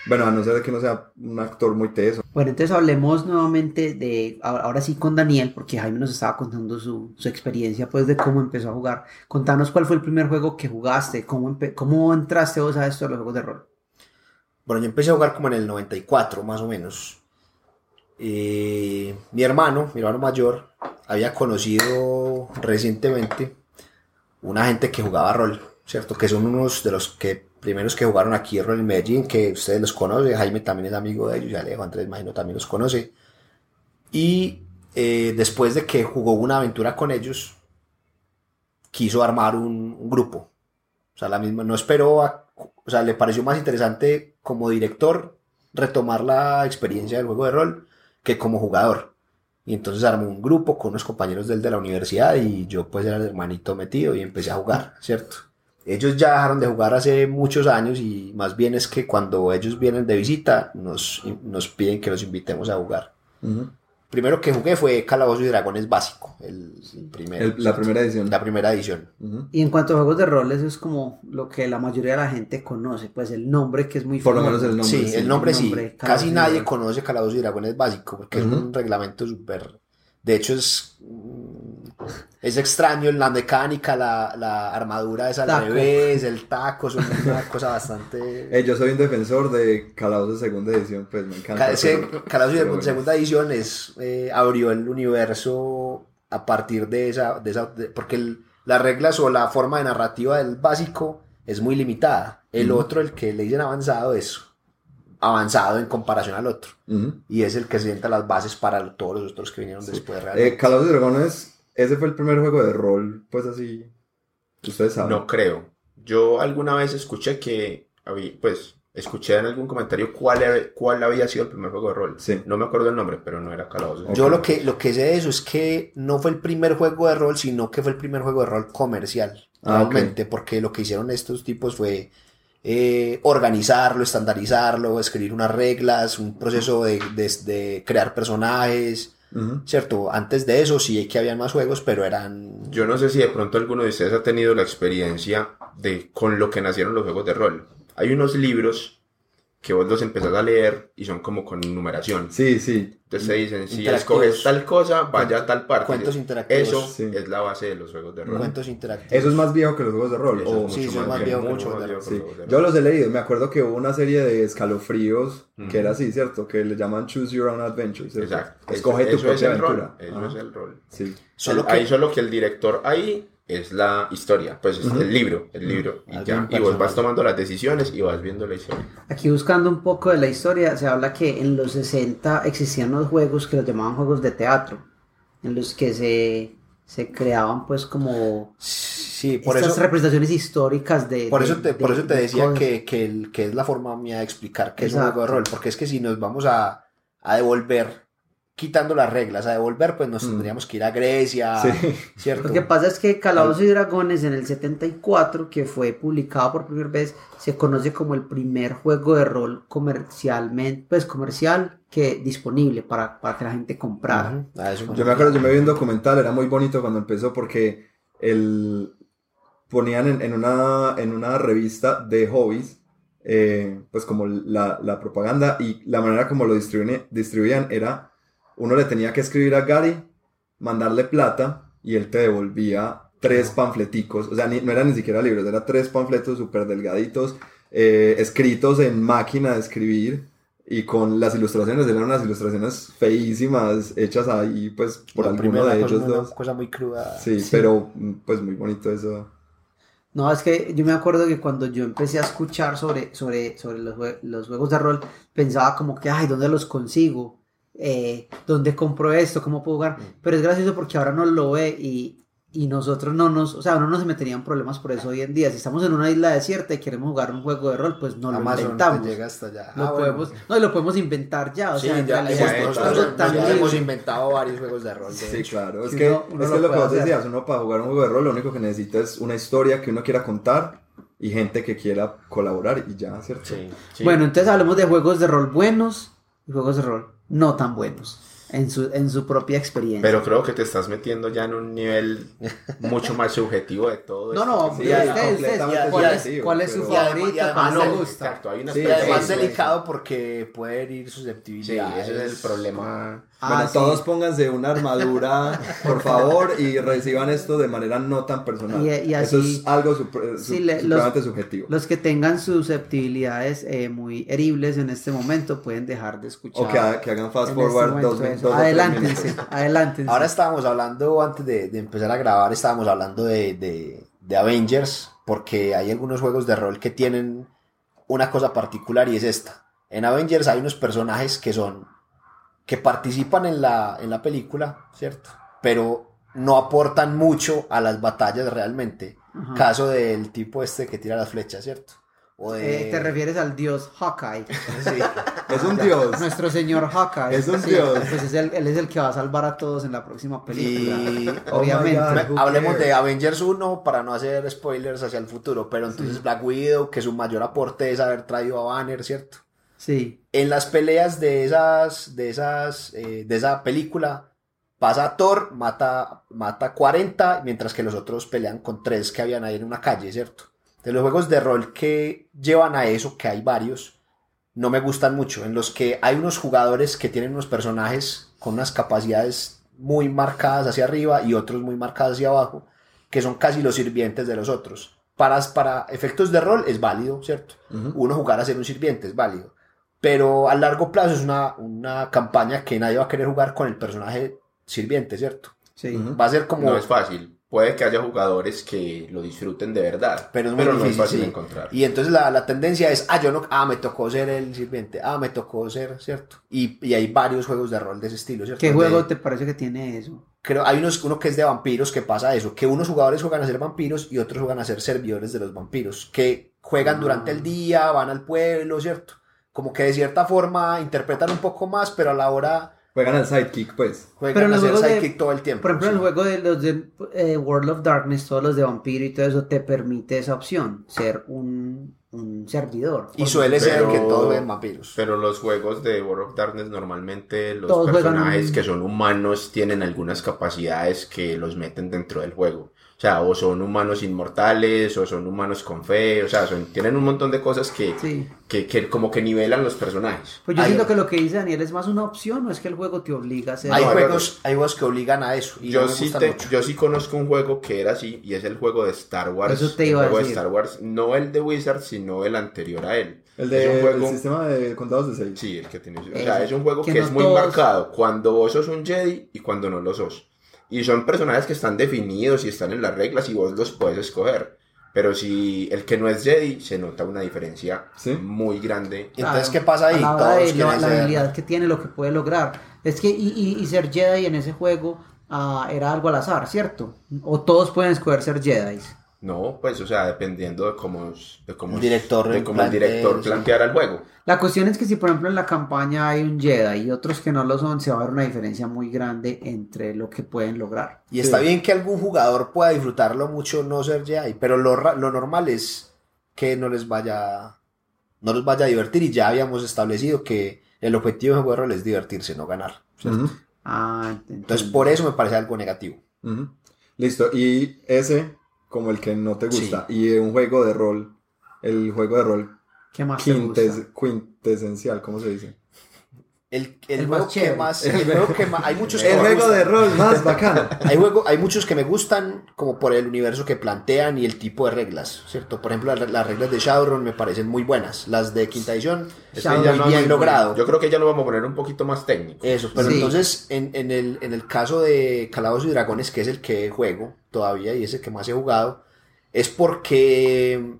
bueno, a no ser de que no sea un actor muy teso. Bueno, entonces hablemos nuevamente de, ahora sí con Daniel, porque Jaime nos estaba contando su, su experiencia, pues, de cómo empezó a jugar. Contanos cuál fue el primer juego que jugaste, cómo, cómo entraste vos a esto de los juegos de rol. Bueno, yo empecé a jugar como en el 94, más o menos. Eh, mi hermano, mi hermano mayor, había conocido recientemente una gente que jugaba rol, ¿cierto? Que son unos de los que primeros que jugaron aquí rol en Medellín, que ustedes los conocen, Jaime también es amigo de ellos, y Alejo Andrés imagino también los conoce. Y eh, después de que jugó una aventura con ellos, quiso armar un, un grupo. O sea, la misma, no esperó a, o sea, le pareció más interesante como director retomar la experiencia del juego de rol que como jugador. Y entonces armó un grupo con unos compañeros del de la universidad y yo pues era el hermanito metido y empecé a jugar, ¿cierto? ellos ya dejaron de jugar hace muchos años y más bien es que cuando ellos vienen de visita nos, nos piden que los invitemos a jugar. Ujú. Primero que jugué fue Calabozos y Dragones básico, el, el primero. El- la primera edición. La primera edición. Y en cuanto a juegos de rol, eso es como lo que la mayoría de la gente conoce, pues el nombre que es muy Por lo menos el nombre. sí, sí. el nombre el sí. nombre, Casi nadie conoce Calabozos y Dragones básico porque es un reglamento súper... De hecho es... Es extraño la mecánica, la, la armadura es al Taco. revés, el taco, es una <laughs> cosa bastante... Eh, yo soy un defensor de Calabozos de segunda edición, pues me encanta. Ca- es que pero- Calabozos pero segunda edición es, eh, abrió el universo a partir de esa... De esa de- porque el- las reglas o la forma de narrativa del básico es muy limitada. El otro, el que le dicen avanzado, es avanzado en comparación al otro. Y es el que sienta las bases para todos los otros que vinieron después Eh, realmente. Calabozos y Dragones, ese fue el primer juego de rol, pues así. Ustedes saben. No creo. Yo alguna vez escuché que había, pues, escuché en algún comentario cuál, era- cuál había sido el primer juego de rol. Sí. No me acuerdo el nombre, pero no era Calabozos. Yo lo que, lo que sé de eso es que no fue el primer juego de rol, sino que fue el primer juego de rol comercial. Ah, realmente, porque lo que hicieron estos tipos fue eh, organizarlo, estandarizarlo, escribir unas reglas, un proceso de, de- de crear personajes, Ujú. ¿cierto? Antes de eso sí que habían más juegos, pero eran... Yo no sé si de pronto alguno de ustedes ha tenido la experiencia de con lo que nacieron los juegos de rol. Hay unos libros que vos los empezás a leer y son como con numeración. Sí, sí. Entonces te dicen, si escoges tal cosa, vaya a tal parte. Cuentos interactivos. Eso Sí. es la base de los juegos de rol. Cuentos interactivos. Eso es más viejo que los juegos de rol. Eso o- es sí, mucho son más viejo, mucho los más juegos de viejo Sí. Yo rol. los he leído, me acuerdo que hubo una serie de escalofríos que era así, ¿cierto? Que le llaman Choose Your Own Adventure. ¿cierto? Exacto. Escoge Eso- tu eso es propia el rol. aventura. Eso Ajá. es el rol. Sí. Solo El- que- Ahí solo que el director ahí es la historia, pues es el libro, el libro. Y, ya, y vos vas tomando las decisiones y vas viendo la historia. Aquí buscando un poco de la historia, se habla que en los 60 existían los juegos que los llamaban juegos de teatro, en los que se, se creaban pues como Sí, por estas eso... representaciones históricas de... Por de- eso te, de- por eso te de decía que, que, el- que es la forma mía de explicar qué es un Exacto. juego de rol, porque es que si nos vamos a, a devolver, quitando las reglas, a devolver, pues nos Mm. tendríamos que ir a Grecia, Sí. ¿cierto? Lo que pasa es que Calabozos y Dragones en el 74, que fue publicado por primera vez, se conoce como el primer juego de rol comercialmente, pues comercial, que disponible para, para que la gente comprara. Ujú, a eso Yo me acuerdo, yo me vi un documental, era muy bonito cuando empezó porque el, ponían en, en una, en una revista de hobbies, eh, pues como la, la propaganda y la manera como lo distribuían, distribuían era, uno le tenía que escribir a Gary, mandarle plata y él te devolvía tres panfleticos, o sea, ni- no eran ni siquiera libros, eran tres panfletos súper delgaditos, eh, escritos en máquina de escribir y con las ilustraciones, eran unas ilustraciones feísimas, hechas ahí pues por La alguno primera de ellos una dos. cosa muy cruda. Sí, Sí. pero mm, pues muy bonito eso. No, es que yo me acuerdo que cuando yo empecé a escuchar sobre, sobre, sobre los, los juegos de rol, pensaba como que, ay, ¿dónde los consigo? Eh, ¿Dónde compro esto? ¿Cómo puedo jugar? Pero es gracioso porque ahora no lo ve y, y nosotros no nos, o sea, no nos meterían problemas por eso hoy en día. Si estamos en una isla desierta y queremos jugar un juego de rol, pues no lo Amazon te inventamos. llega hasta allá. Lo Ah, bueno. podemos, no, y lo podemos inventar ya, o Sí, sea, ya realidad hemos, ya, ya, ya, ya hemos inventado varios juegos de rol. de Sí, hecho. claro. Es Que que, uno- uno es lo que lo que vos decías, uno para jugar un juego de rol lo único que necesita es una historia que uno quiera contar y gente que quiera colaborar y ya, ¿cierto? Sí. Sí. Bueno, entonces hablemos de juegos de rol buenos y juegos de rol no tan buenos en su, en su propia experiencia. Pero creo que te estás metiendo ya en un nivel mucho más subjetivo de todo No, esto. no, Sí, ¿cuál, es, subjetivo, cuál es su favorito? ¿Cuál no, gusta? Exacto, hay una Sí, Y además delicado porque puede herir Sí, susceptibilidades. ese es el problema. Ah, bueno, sí. todos pónganse una armadura, por favor, y reciban esto de manera no tan personal. Y- y Eso es algo super- Sí, su- le- supremamente subjetivo. Los que tengan susceptibilidades eh, muy heribles en este momento pueden dejar de escuchar. O que, ha- que hagan fast este forward momento dos, dos Adelántense, minutos. adelántense. Ahora estábamos hablando, antes de, de empezar a grabar, estábamos hablando de, de- de Avengers, porque hay algunos juegos de rol que tienen una cosa particular y es esta. En Avengers hay unos personajes que son, que participan en la, en la película, ¿cierto? Pero no aportan mucho a las batallas realmente. Ajá. Caso del tipo este que tira las flechas, ¿cierto? O de... Eh, te refieres al dios Hawkeye. <laughs> Sí. Es un dios. Nuestro señor Haka. Es un dios. Pues es el, él es el que va a salvar a todos en la próxima película. <laughs> Y- Obviamente. Oh God. Me- Hablemos de Avengers 1 para no hacer spoilers hacia el futuro, pero entonces Black Widow, que su mayor aporte es haber traído a Banner, ¿cierto? Sí. En las peleas de esas, de esas, eh, de esa película, pasa Thor, mata, mata 40, mientras que los otros pelean con tres que habían ahí en una calle, ¿cierto? De los juegos de rol que llevan a eso, que hay varios, no me gustan mucho, en los que hay unos jugadores que tienen unos personajes con unas capacidades muy marcadas hacia arriba y otros muy marcadas hacia abajo, que son casi los sirvientes de los otros. Para, para efectos de rol es válido, ¿cierto? Uno jugar a ser un sirviente es válido. Pero a largo plazo es una, una campaña que nadie va a querer jugar con el personaje sirviente, ¿cierto? Sí. Va a ser como... No es fácil. Puede que haya jugadores que lo disfruten de verdad, Pero es muy no es difícil, fácil sí. encontrar. Y entonces la, la tendencia es, ah, yo no, ah, me tocó ser el sirviente, ah, me tocó ser, ¿cierto? Y, y hay varios juegos de rol de ese estilo, ¿cierto? ¿Qué Donde- juego te parece que tiene eso? Creo, hay unos, uno que es de vampiros que pasa eso, que unos jugadores juegan a ser vampiros y otros juegan a ser servidores de los vampiros, que juegan Ah. durante el día, van al pueblo, ¿cierto? Como que de cierta forma interpretan un poco más, pero a la hora Juegan al sidekick, pues. juegan Pero en a los juegos de- sidekick todo el tiempo. Por ejemplo, sí. el juego de los de eh, World of Darkness, todos los de vampiro y todo eso, te permite esa opción, ser un, un servidor. Y suele ser Pero- que todos ven vampiros. Pero los juegos de World of Darkness normalmente los Todos personajes que son humanos tienen algunas capacidades que los meten dentro del juego. O sea, o son humanos inmortales, o son humanos con fe, o sea, son, tienen un montón de cosas que, Sí. que, que como que nivelan los personajes. Pues yo Hay- siento que lo que dice Daniel es más una opción, no es que el juego te obliga a ser. Hay juegos, hay juegos que obligan a eso. Y Yo sí, te- yo sí conozco un juego que era así, y es el juego de Star Wars. Eso te el iba a juego de. Star Wars, no el de Wizard, sino el anterior a él. El Es un de juego- el sistema de contados de 6. Sí, el que tiene. O sea, es un juego Que que, no es muy todos- marcado cuando vos sos un Jedi y cuando no lo sos. Y son personajes que están definidos y están en las reglas y vos los puedes escoger. Pero si el que no es Jedi, se nota una diferencia Sí. muy grande. Y Entonces, ¿qué pasa ahí? A la de la, habilidad que tiene, lo que puede lograr. Es que, y, y- y ser Jedi en ese juego ah, era algo al azar, ¿cierto? O todos pueden escoger ser Jedi. No, pues, o sea, dependiendo de cómo, de cómo, El director de cómo el director sí. planteara el juego. La cuestión es que si por ejemplo en la campaña hay un Jedi y otros que no lo son, se va a ver una diferencia muy grande entre lo que pueden lograr. Y está bien que algún jugador pueda disfrutarlo mucho, no ser Jedi, pero lo, lo normal es que no les vaya no los vaya a divertir y ya habíamos establecido que el objetivo de juego es divertirse, no ganar. Ah, Entonces por eso me parece algo negativo. Listo. Y ese, como el que no te gusta. Y un juego de rol. El juego de rol ¿Qué más te quintes, quintesencial, ¿cómo se dice? El, el El juego más que más, el juego que <laughs> más, hay muchos que El me juego gustan. de rol <laughs> más bacano. Hay, juego, hay muchos que me gustan como por el universo que plantean y el tipo de reglas, ¿cierto? Por ejemplo, las, las reglas de Shadowrun me parecen muy buenas. Las de quinta edición, Es que Shadow ya muy no- bien logrado. Yo creo que ya lo vamos a poner un poquito más técnico. Eso, pero Sí. entonces en, en el, en el caso de Calabozos y Dragones, que es el que juego todavía y es el que más he jugado, es porque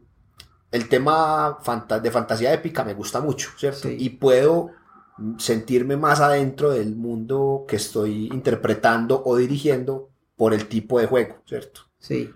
el tema fanta- de fantasía épica me gusta mucho, ¿cierto? Sí. Y puedo sentirme más adentro del mundo que estoy interpretando o dirigiendo por el tipo de juego, ¿cierto? Sí.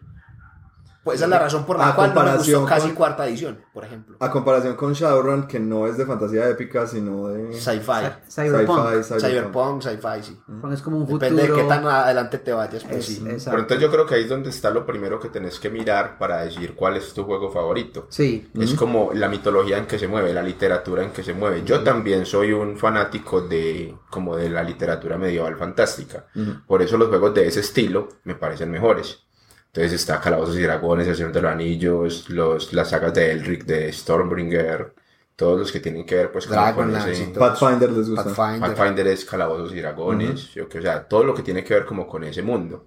Pues esa es la razón por la A cual no me gustó casi con- cuarta edición, por ejemplo. A comparación con Shadowrun, que no es de fantasía épica, sino de Sci-fi. Cyberpunk. sci-fi, Cyberpunk, sci-fi, sí. Porque es como un futuro. Depende de qué tan adelante te vayas, pues Es- sí. exacto. Pero entonces yo creo que ahí es donde está lo primero que tenés que mirar para decir cuál es tu juego favorito. Sí. Es como la mitología en que se mueve, la literatura en que se mueve. Yo también soy un fanático de como de la literatura medieval fantástica. Por eso los juegos de ese estilo me parecen mejores. Entonces está Calabozos y Dragones, El Señor de los Anillos, los, las sagas de Elric, de Stormbringer, todos los que tienen que ver pues como con ese... Pathfinder les gusta. Pathfinder. Pathfinder es Calabozos y Dragones, yo que, o sea, todo lo que tiene que ver como con ese mundo.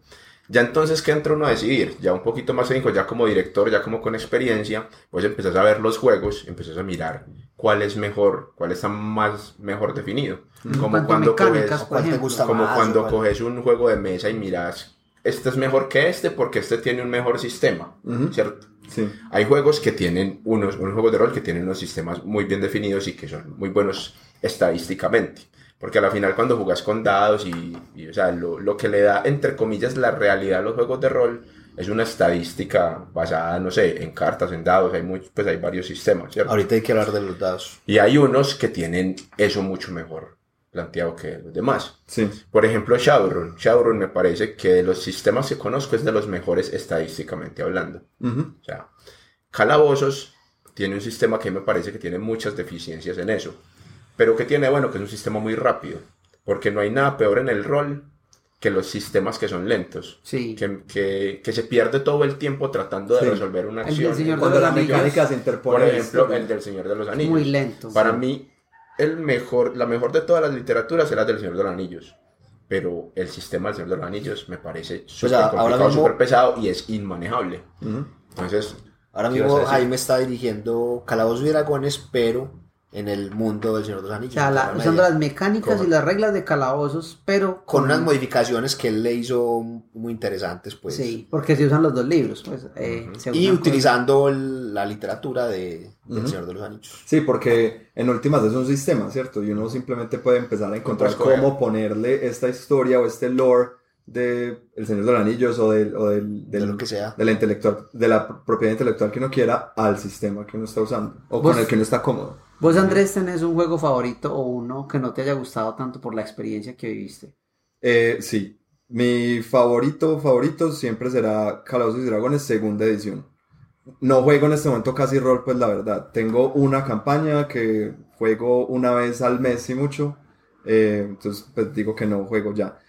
Ya entonces que entra uno a decidir, ya un poquito más técnico, ya como director, ya como con experiencia, pues empezás a ver los juegos, empezás a mirar cuál es mejor, cuál está más mejor definido. Como cuando coges, por ¿Cuál te ejemplo. gusta como más, cuando coges un juego de mesa y miras, este es mejor que este porque este tiene un mejor sistema, Ujú. ¿cierto? Sí. Hay juegos que tienen unos, unos juegos de rol que tienen unos sistemas muy bien definidos y que son muy buenos estadísticamente. Porque a la final cuando jugas con dados y, y, o sea, lo, lo que le da, entre comillas, la realidad a los juegos de rol es una estadística basada, no sé, en cartas, en dados, hay, much- pues hay varios sistemas, ¿cierto? Ahorita hay que hablar de los dados. Y hay unos que tienen eso mucho mejor planteado que los demás. Sí. Por ejemplo, Shadowrun. Shadowrun me parece que de los sistemas que conozco es de los mejores estadísticamente hablando. Ujú. O sea, Calabozos tiene un sistema que me parece que tiene muchas deficiencias en eso. Pero que tiene, bueno, que es un sistema muy rápido. Porque no hay nada peor en el rol que los sistemas que son lentos. Sí. Que, que, que se pierde todo el tiempo tratando de Sí. resolver una El del acción. Señor de Cuando los la Anillos. mecánica se interpone. Por ejemplo, el del Señor de los Anillos. Muy lento. Para sí. mí, el mejor, la mejor de todas las literaturas es la del Señor de los Anillos. Pero el sistema del Señor de los Anillos me parece súper complicado, mismo- súper pesado y es inmanejable. Entonces, Ahora ¿qué ibas mismo a decir? Jaime está dirigiendo Calabozos y Dragones, pero en el mundo del Señor de los O Anillos. sea, la- Tierra usando las mecánicas y las reglas de calabozos, pero Con unas modificaciones que él le hizo muy interesantes, pues. Sí, porque se usan los dos libros, pues. eh, Y utilizando la literatura de, del. Señor de los Anillos. Sí, porque en últimas es un sistema, ¿cierto? Y uno simplemente puede empezar a encontrar cómo ponerle esta historia o este lore de El Señor de los Anillos o del, o del, De lo que sea. de la intelectual, de la propiedad intelectual que uno quiera al sistema que uno está usando o Vos- con el que uno está cómodo. ¿Vos, Andrés, tenés un juego favorito o uno que no te haya gustado tanto por la experiencia que viviste? Eh, sí, mi favorito, favorito siempre será Calabozos y Dragones segunda edición. No juego en este momento casi rol, pues la verdad. Tengo una campaña que juego una vez al mes y mucho. eh, entonces, pues digo que no juego ya.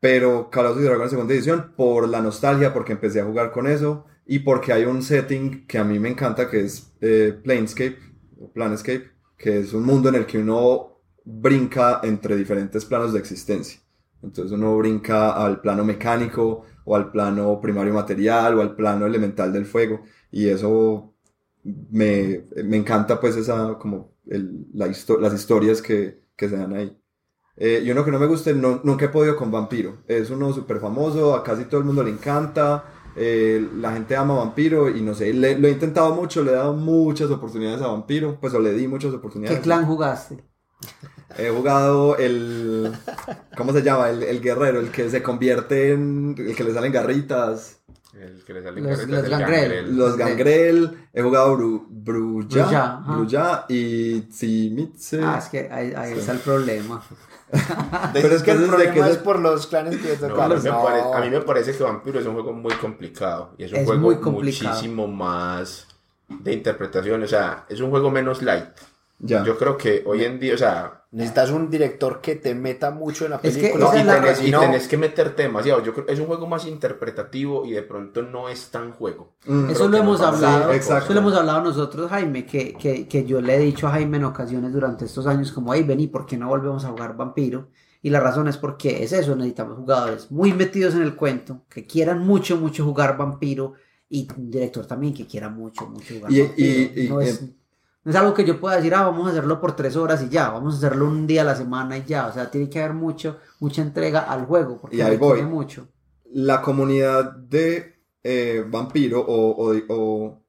Pero Calabozos y Dragones segunda edición por la nostalgia, porque empecé a jugar con eso y porque hay un setting que a mí me encanta que es eh, Planescape o Planescape, que es un mundo en el que uno brinca entre diferentes planos de existencia. Entonces uno brinca al plano mecánico o al plano primario material o al plano elemental del fuego y eso me, me encanta pues esa como el- las historias que, que se dan ahí. Eh, y uno que no me guste, no- nunca he podido con Vampiro. Es uno súper famoso, a casi todo el mundo le encanta. Eh, la gente ama Vampiro y no sé, le- lo he intentado mucho, le he dado muchas oportunidades a Vampiro, pues o le di muchas oportunidades. ¿Qué clan jugaste? He jugado el. ¿Cómo se llama? El, el guerrero, el que se convierte en. El que le salen garritas. El que le sale Los- los gangrel. gangrel. Los gangrel. He jugado Bru, Bruja. Bruja, y Tsimitse. Ah, es que ahí, ahí está el problema. <laughs> Pero es que el problema que es por los clanes que No, a, mí me No. parece, a mí me parece que Vampiro es un juego muy complicado. Y es un Es juego muy complicado. muchísimo más de interpretación. O sea, es un juego menos light. Ya. Yo creo que hoy en día, o sea, Necesitas un director que te meta mucho en la Es que película. no, y, tenés, y que meterte demasiado. Yo creo es un juego más interpretativo y de pronto no es tan juego. Mm, Eso lo hemos hablado, eso lo hemos hablado nosotros, Jaime, que, que, que yo le he dicho a Jaime en ocasiones durante estos años como, hey, vení, ¿por qué no volvemos a jugar Vampiro? Y la razón es porque es eso, necesitamos jugadores muy metidos en el cuento, que quieran mucho, mucho jugar Vampiro, y un director también que quiera mucho, mucho jugar Y- Vampiro. y- y- no, es, eh, no es algo que yo pueda decir, ah, vamos a hacerlo por tres horas y ya, vamos a hacerlo un día a la semana y ya, o sea, tiene que haber mucho, mucha entrega al juego, porque Y ahí requiere voy. mucho. La comunidad de eh, Vampiro o, o, o-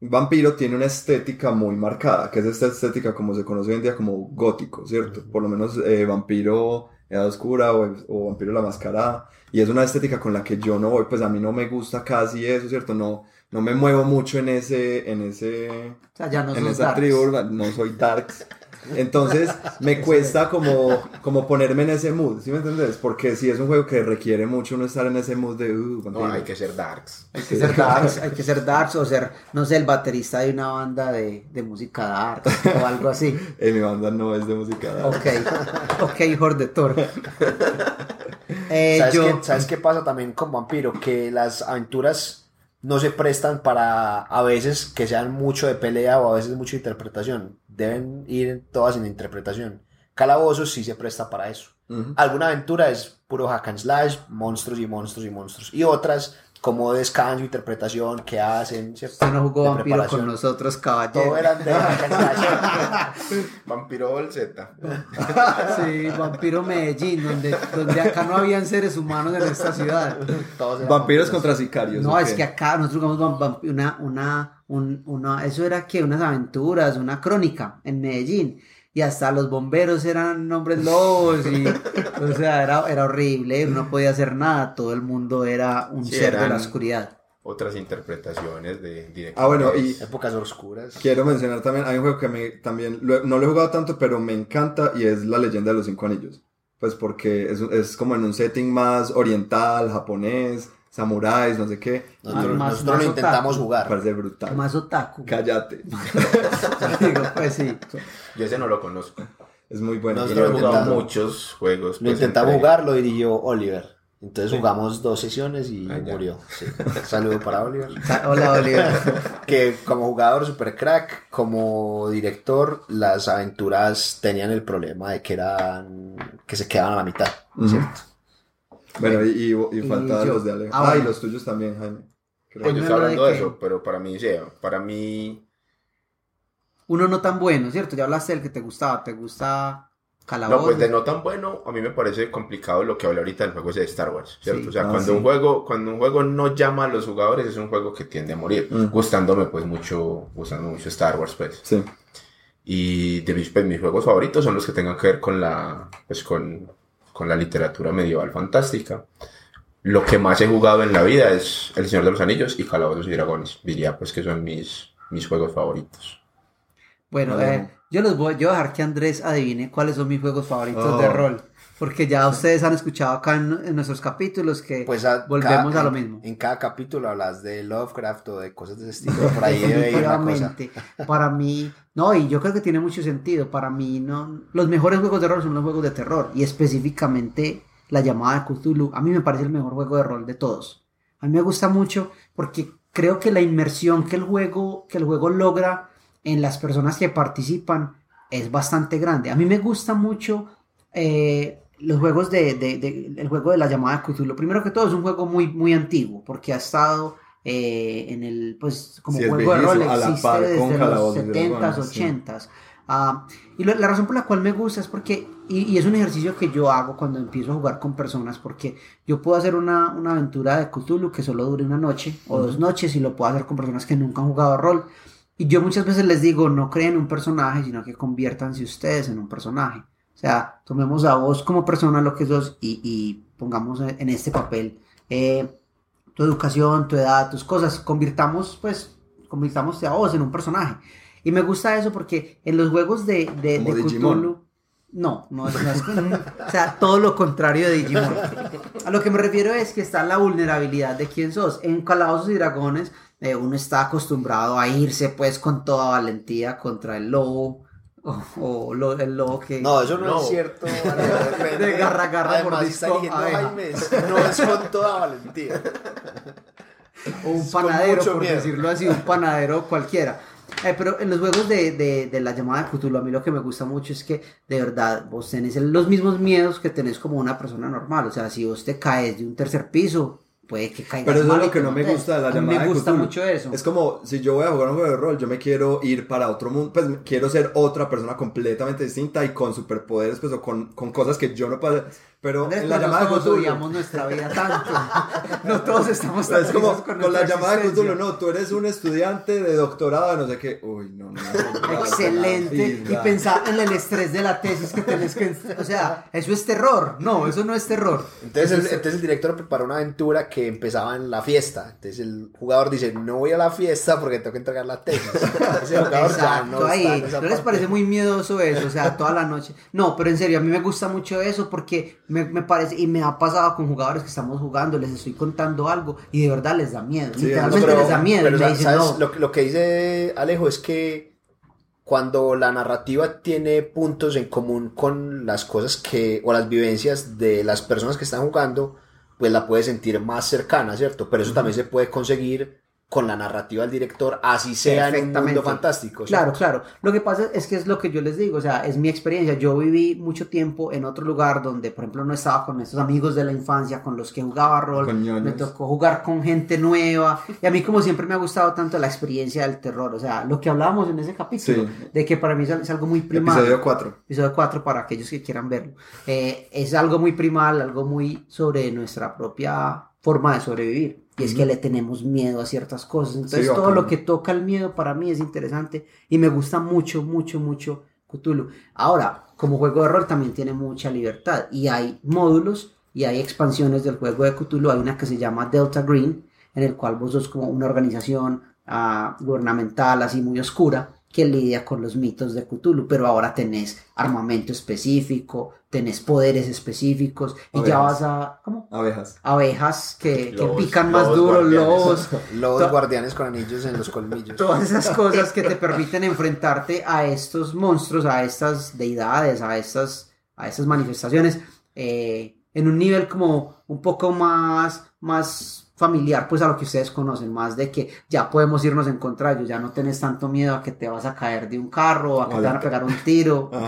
Vampiro tiene una estética muy marcada, que es esta estética como se conoce hoy en día como gótico, ¿cierto? Por lo menos eh, Vampiro Edad Oscura o, o Vampiro la Mascarada. Y es una estética con la que yo no voy, pues a mí no me gusta casi eso, ¿cierto? No, no me muevo mucho en ese, en ese, O sea, ya no en esa darks. tribu, no soy darks. Entonces me <laughs> cuesta como, como ponerme en ese mood, ¿sí me entiendes? Porque si es un juego que requiere mucho uno estar en ese mood de... Uh, No, hay que ser darks. Hay que ser darks, hay que ser darks o ser, no sé, el baterista de una banda de, de música dark o algo así. <laughs> Eh, mi banda no es de música dark. Ok, ok, Jordetor. <laughs> Eh, ¿Sabes, yo, qué, ¿Sabes qué pasa también con Vampiro? Que las aventuras no se prestan para a veces que sean mucho de pelea o a veces mucho de interpretación. Deben ir todas en interpretación. Calabozos sí se presta para eso. Alguna aventura es puro hack and slash, monstruos y monstruos y monstruos. Y otras como descanso, interpretación, que hacen, ¿cierto? usted no jugó De vampiro preparación. con nosotros, Todo caballero. eran de. <laughs> Vampiro bolseta. <laughs> Sí, vampiro Medellín, donde, donde acá no habían seres humanos en esta ciudad. Todos eran Vampiros vampiros. contra sicarios. No, ¿o es qué? que acá nosotros jugamos una, una, un- una, eso era que unas aventuras, una crónica en Medellín. Y hasta los bomberos eran hombres lobos y, o sea, era, era horrible, no podía hacer nada, todo el mundo era un Sí, ser de la oscuridad. otras interpretaciones de directores. Ah, bueno, y Épocas oscuras. quiero mencionar también, hay un juego que me, también lo no lo he jugado tanto, pero me encanta y es La leyenda de los cinco anillos. Pues porque es, es como en un setting más oriental, japonés, samuráis, no sé qué. Nosotros, Más- nosotros más lo intentamos otaku. Jugar. parece brutal. Más otaku. Cállate. <laughs> Digo, pues sí. Yo ese no lo conozco. Es muy bueno. Nos Yo lo he jugado intentamos. muchos juegos. Lo pues, intentamos entre- jugar, lo dirigió Oliver. Entonces jugamos dos sesiones y Ah, murió. Sí. Saludo para Oliver. <laughs> Hola, Oliver. <laughs> Que como jugador super crack, como director, las aventuras tenían el problema de que eran que se quedaban a la mitad. ¿cierto? Bueno, y, y, y faltaban los de Alejo. ah, Ah, y los tuyos también, Jaime. Creo. Pues yo no, hablando de eso, pero para mí, sí, para mí, Uno no tan bueno, ¿cierto? Ya hablaste del que te gustaba. ¿Te gusta Calabozo? no, pues de no tan bueno, a mí me parece complicado lo que hablé ahorita del juego ese de Star Wars, ¿cierto? Sí. o sea, Ah, cuando sí. un juego, cuando un juego no llama a los jugadores, es un juego que tiende a morir, Mm. gustándome pues mucho, gustándome mucho Star Wars, pues. Sí. Y de mis, pues, mis juegos favoritos son los que tengan que ver con la, pues, con, con la literatura medieval fantástica. Lo que más he jugado en la vida es El Señor de los Anillos y Calabozos y Dragones. Diría pues que son mis, mis juegos favoritos. Bueno, eh, yo los voy, yo voy a dejar que Andrés adivine cuáles son mis juegos favoritos Oh. de rol. Porque ya ustedes han escuchado acá en, en nuestros capítulos que Pues a- volvemos cada- a lo mismo. En cada capítulo hablas de Lovecraft o de cosas de ese estilo. Por ahí debe ir una cosa. Para mí, no, y yo creo que tiene mucho sentido. Para mí, no, los mejores juegos de rol son los juegos de terror. Y específicamente la llamada de Cthulhu. A mí me parece el mejor juego de rol de todos. A mí me gusta mucho porque creo que la inmersión que el juego, que el juego logra en las personas que participan es bastante grande. A mí me gusta mucho eh, los juegos de, de- de- el juego de la llamada de Cthulhu. Primero que todo es un juego muy, muy antiguo porque ha estado eh, en el, pues como Sí, juego de rol existe desde los Calabozos y 70s, Dragones, sí. 80s. Ah, y lo- la razón por la cual me gusta es porque, y, y es un ejercicio que yo hago cuando empiezo a jugar con personas, porque yo puedo hacer una, una aventura de Cthulhu que solo dure una noche o dos noches y lo puedo hacer con personas que nunca han jugado rol. Y yo muchas veces les digo, no creen un personaje, sino que conviértanse ustedes en un personaje. O sea, tomemos a vos como persona lo que sos y, y pongamos en este papel eh, tu educación, tu edad, tus cosas. Convirtamos, pues, convirtamos a vos en un personaje. Y me gusta eso porque en los juegos de, de, de Digimon. Cthulhu. No, no, no es o sea, todo lo contrario de Digimon. A lo que me refiero es que está la vulnerabilidad de quién sos. En Calabozos y Dragones, eh, uno está acostumbrado a irse pues con toda valentía contra el lobo. O, <laughs> o lo- el lobo que. No, eso no, No. es cierto. <laughs> De garra, garra, Además, eligiendo abeja. Jaime, no es con toda valentía. o un panadero, por miedo. decirlo así, un panadero cualquiera. Eh, pero en los juegos de, de, de la llamada de Cthulhu, a mí lo que me gusta mucho es que de verdad vos tenés los mismos miedos que tenés como una persona normal. O sea, si vos te caes de un tercer piso, puede que caigas Pero eso es lo que no me gusta de la llamada me gusta mucho eso. Es como si yo voy a jugar un juego de rol, yo me quiero ir para otro mundo, pues quiero ser otra persona completamente distinta y con superpoderes, pues o con, con cosas que yo no puedo hacer. Pero en la pero llamada no de todos Cthulhu. odiamos nuestra vida tanto. <laughs> no todos estamos tan Es como con, la llamada de. Cthulhu, no, tú eres un estudiante de doctorado de no sé qué. Uy, no, no. Excelente. Y pensar en el estrés de la tesis que tenés que... O sea, eso es terror. No, eso no es terror. Entonces el, entonces el director preparó una aventura que empezaba en la fiesta. Entonces el jugador dice, no voy a la fiesta porque tengo que entregar la tesis. <laughs> Ese jugador ya no ahí. está en esa ¿No les parte. parece muy miedoso eso? O sea, toda la noche. No, pero en serio, a mí me gusta mucho eso porque me, me parece, y me ha pasado con jugadores que estamos jugando, les estoy contando algo y de verdad les da miedo. Sí, Literalmente pero- les da miedo. lo, que- lo que dice Alejo es que cuando la narrativa tiene puntos en común con las cosas que, o las vivencias de las personas que están jugando, pues la puedes sentir más cercana, ¿cierto? Pero eso también se puede conseguir con la narrativa del director, así sea en un mundo fantástico. Claro, claro. Lo que pasa es que es lo que yo les digo, o sea, es mi experiencia. Yo viví mucho tiempo en otro lugar donde, por ejemplo, no estaba con estos amigos de la infancia con los que jugaba rol. Me tocó jugar con gente nueva. Y a mí, como siempre, me ha gustado tanto la experiencia del terror. O sea, lo que hablábamos en ese capítulo, Sí. de que para mí es, es algo muy primal. Episodio 4. Episodio 4 para aquellos que quieran verlo. Eh, es algo muy primal, algo muy sobre nuestra propia forma de sobrevivir. Y es que le tenemos miedo a ciertas cosas. Entonces Sí, todo lo que toca el miedo para mí es interesante y me gusta mucho, mucho, mucho Cthulhu. Ahora, como juego de rol también tiene mucha libertad y hay módulos y hay expansiones del juego de Cthulhu. Hay una que se llama Delta Green en el cual vos sos como una organización ah, gubernamental así muy oscura que lidia con los mitos de Cthulhu, pero ahora tenés armamento específico, tenés poderes específicos y ya vas a ¿cómo? Abejas. abejas que, que Lobos, pican más lobos duro, lobos, <laughs> Los To- guardianes con anillos en los colmillos. todas esas cosas que te <laughs> permiten enfrentarte a estos monstruos, a estas deidades, a estas, a estas manifestaciones, eh, en un nivel como un poco más, más familiar, pues a lo que ustedes conocen, más de que ya podemos irnos en contra de ellos, ya no tenés tanto miedo a que te vas a caer de un carro, a que te van a pegar un tiro. <laughs>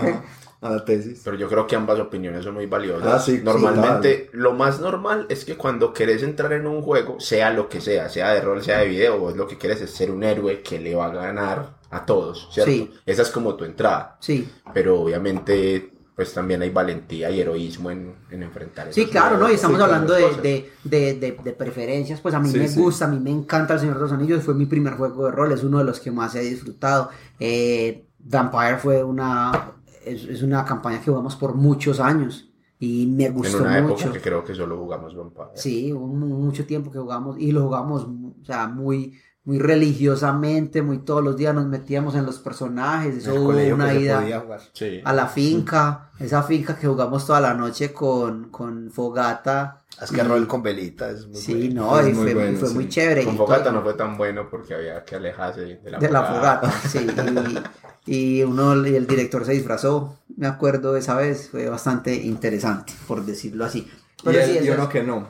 A la tesis. Pero yo creo que ambas opiniones son muy valiosas. Ah, sí, Normalmente, lo más normal es que cuando querés entrar en un juego, sea lo que sea, sea de rol, sea de video, vos lo que quieres es ser un héroe que le va a ganar a todos, ¿cierto? Sí. Esa es como tu entrada. Sí, Pero obviamente, pues también hay valentía y heroísmo en, en enfrentar Sí, claro, ¿no? Y estamos sí, hablando de, de, de, de- de preferencias, pues a mí Sí, me sí. gusta, a mí me encanta El Señor de los Anillos, fue mi primer juego de rol, es uno de los que más he disfrutado. Eh, Vampire fue una, es, es una campaña que jugamos por muchos años y me En gustó una mucho. época que creo que solo jugamos Vampire. Sí, hubo mucho tiempo que jugamos y lo jugamos, o sea, muy, muy religiosamente, muy todos los días nos metíamos en los personajes, eso el hubo una ida. Sí. a la finca, esa finca que jugamos toda la noche con, con fogata. Es que y- rol con velita es muy Sí, bueno. no, Es y muy fue, bueno, fue sí. muy chévere. Con y Fogata todo- no fue tan bueno porque había que alejarse de la de la fogata. fogata, <laughs> sí. Y, y uno, y el director se disfrazó, me acuerdo esa vez, fue bastante interesante, por decirlo así. Y, Pero sí, él- y uno es- que no.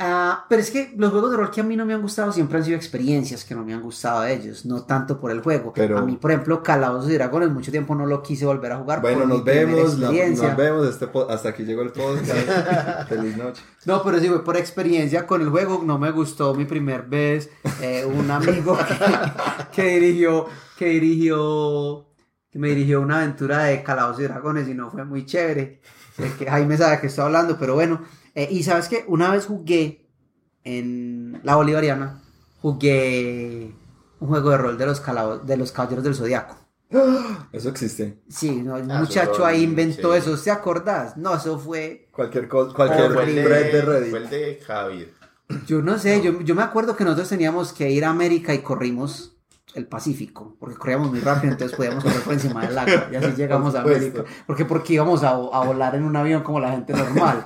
Ah, pero es que los juegos de rol que a mí no me han gustado siempre han sido experiencias que no me han gustado de ellos, no tanto por el juego. Pero- A mí, por ejemplo, Calabozos y Dragones, mucho tiempo no lo quise volver a jugar. Bueno, nos vemos. la- nos vemos. Este hasta aquí llegó el podcast. <laughs> Feliz noche. No, pero sí fue por experiencia con el juego, no me gustó mi primer vez. eh, un amigo que, <laughs> que dirigió, que dirigió, que me dirigió una aventura de Calabozos y Dragones y no fue muy chévere. Eh, que Jaime sabe qué estoy hablando, pero bueno. Eh, y sabes que una vez jugué en la Bolivariana, jugué un juego de rol de los, de los Caballeros del Zodiaco. <gasps> Eso existe. Sí, no, el Ah, muchacho eso ahí sí. inventó eso, ¿te acordás? No, eso fue Cualquier cosa, cualquier Fue el de, de Reddit. fue el de Javid. Yo no sé, yo, yo me acuerdo que nosotros teníamos que ir a América y corrimos el Pacífico, porque corríamos muy rápido, entonces podíamos correr por encima del agua y así llegamos a. América. Porque porque íbamos a, a volar en un avión como la gente normal.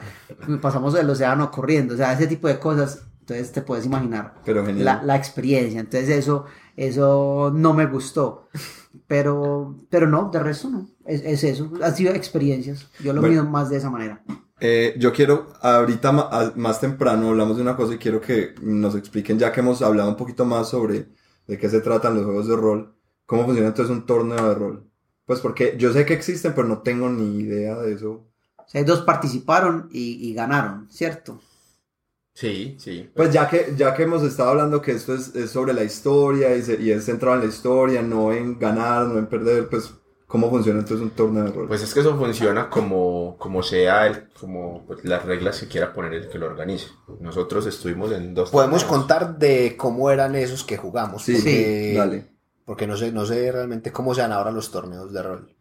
Pasamos el océano corriendo, o sea, ese tipo de cosas, entonces te puedes imaginar Pero la, la experiencia. Entonces eso, eso no me gustó. Pero, pero no, de resto no. Es, es eso. Han sido experiencias. Yo lo Bueno. mido más de esa manera. Eh, yo quiero, ahorita más temprano hablamos de una cosa y quiero que nos expliquen, ya que hemos hablado un poquito más sobre de qué se tratan los juegos de rol, cómo funciona entonces un torneo de rol. Pues porque yo sé que existen, pero no tengo ni idea de eso. O sea, dos participaron y, y ganaron, ¿cierto? Sí, sí. Pues ya que, ya que hemos estado hablando que esto es, es sobre la historia y, se- y es centrado en la historia, no en ganar, no en perder, pues cómo funciona entonces un torneo de rol. Pues es que eso funciona como, como sea, el, como pues, las reglas que quiera poner el que lo organice. Nosotros estuvimos en dos Podemos torneos. contar de cómo eran esos que jugamos. sí, porque, dale. Porque no sé, no sé realmente cómo sean ahora los torneos de rol.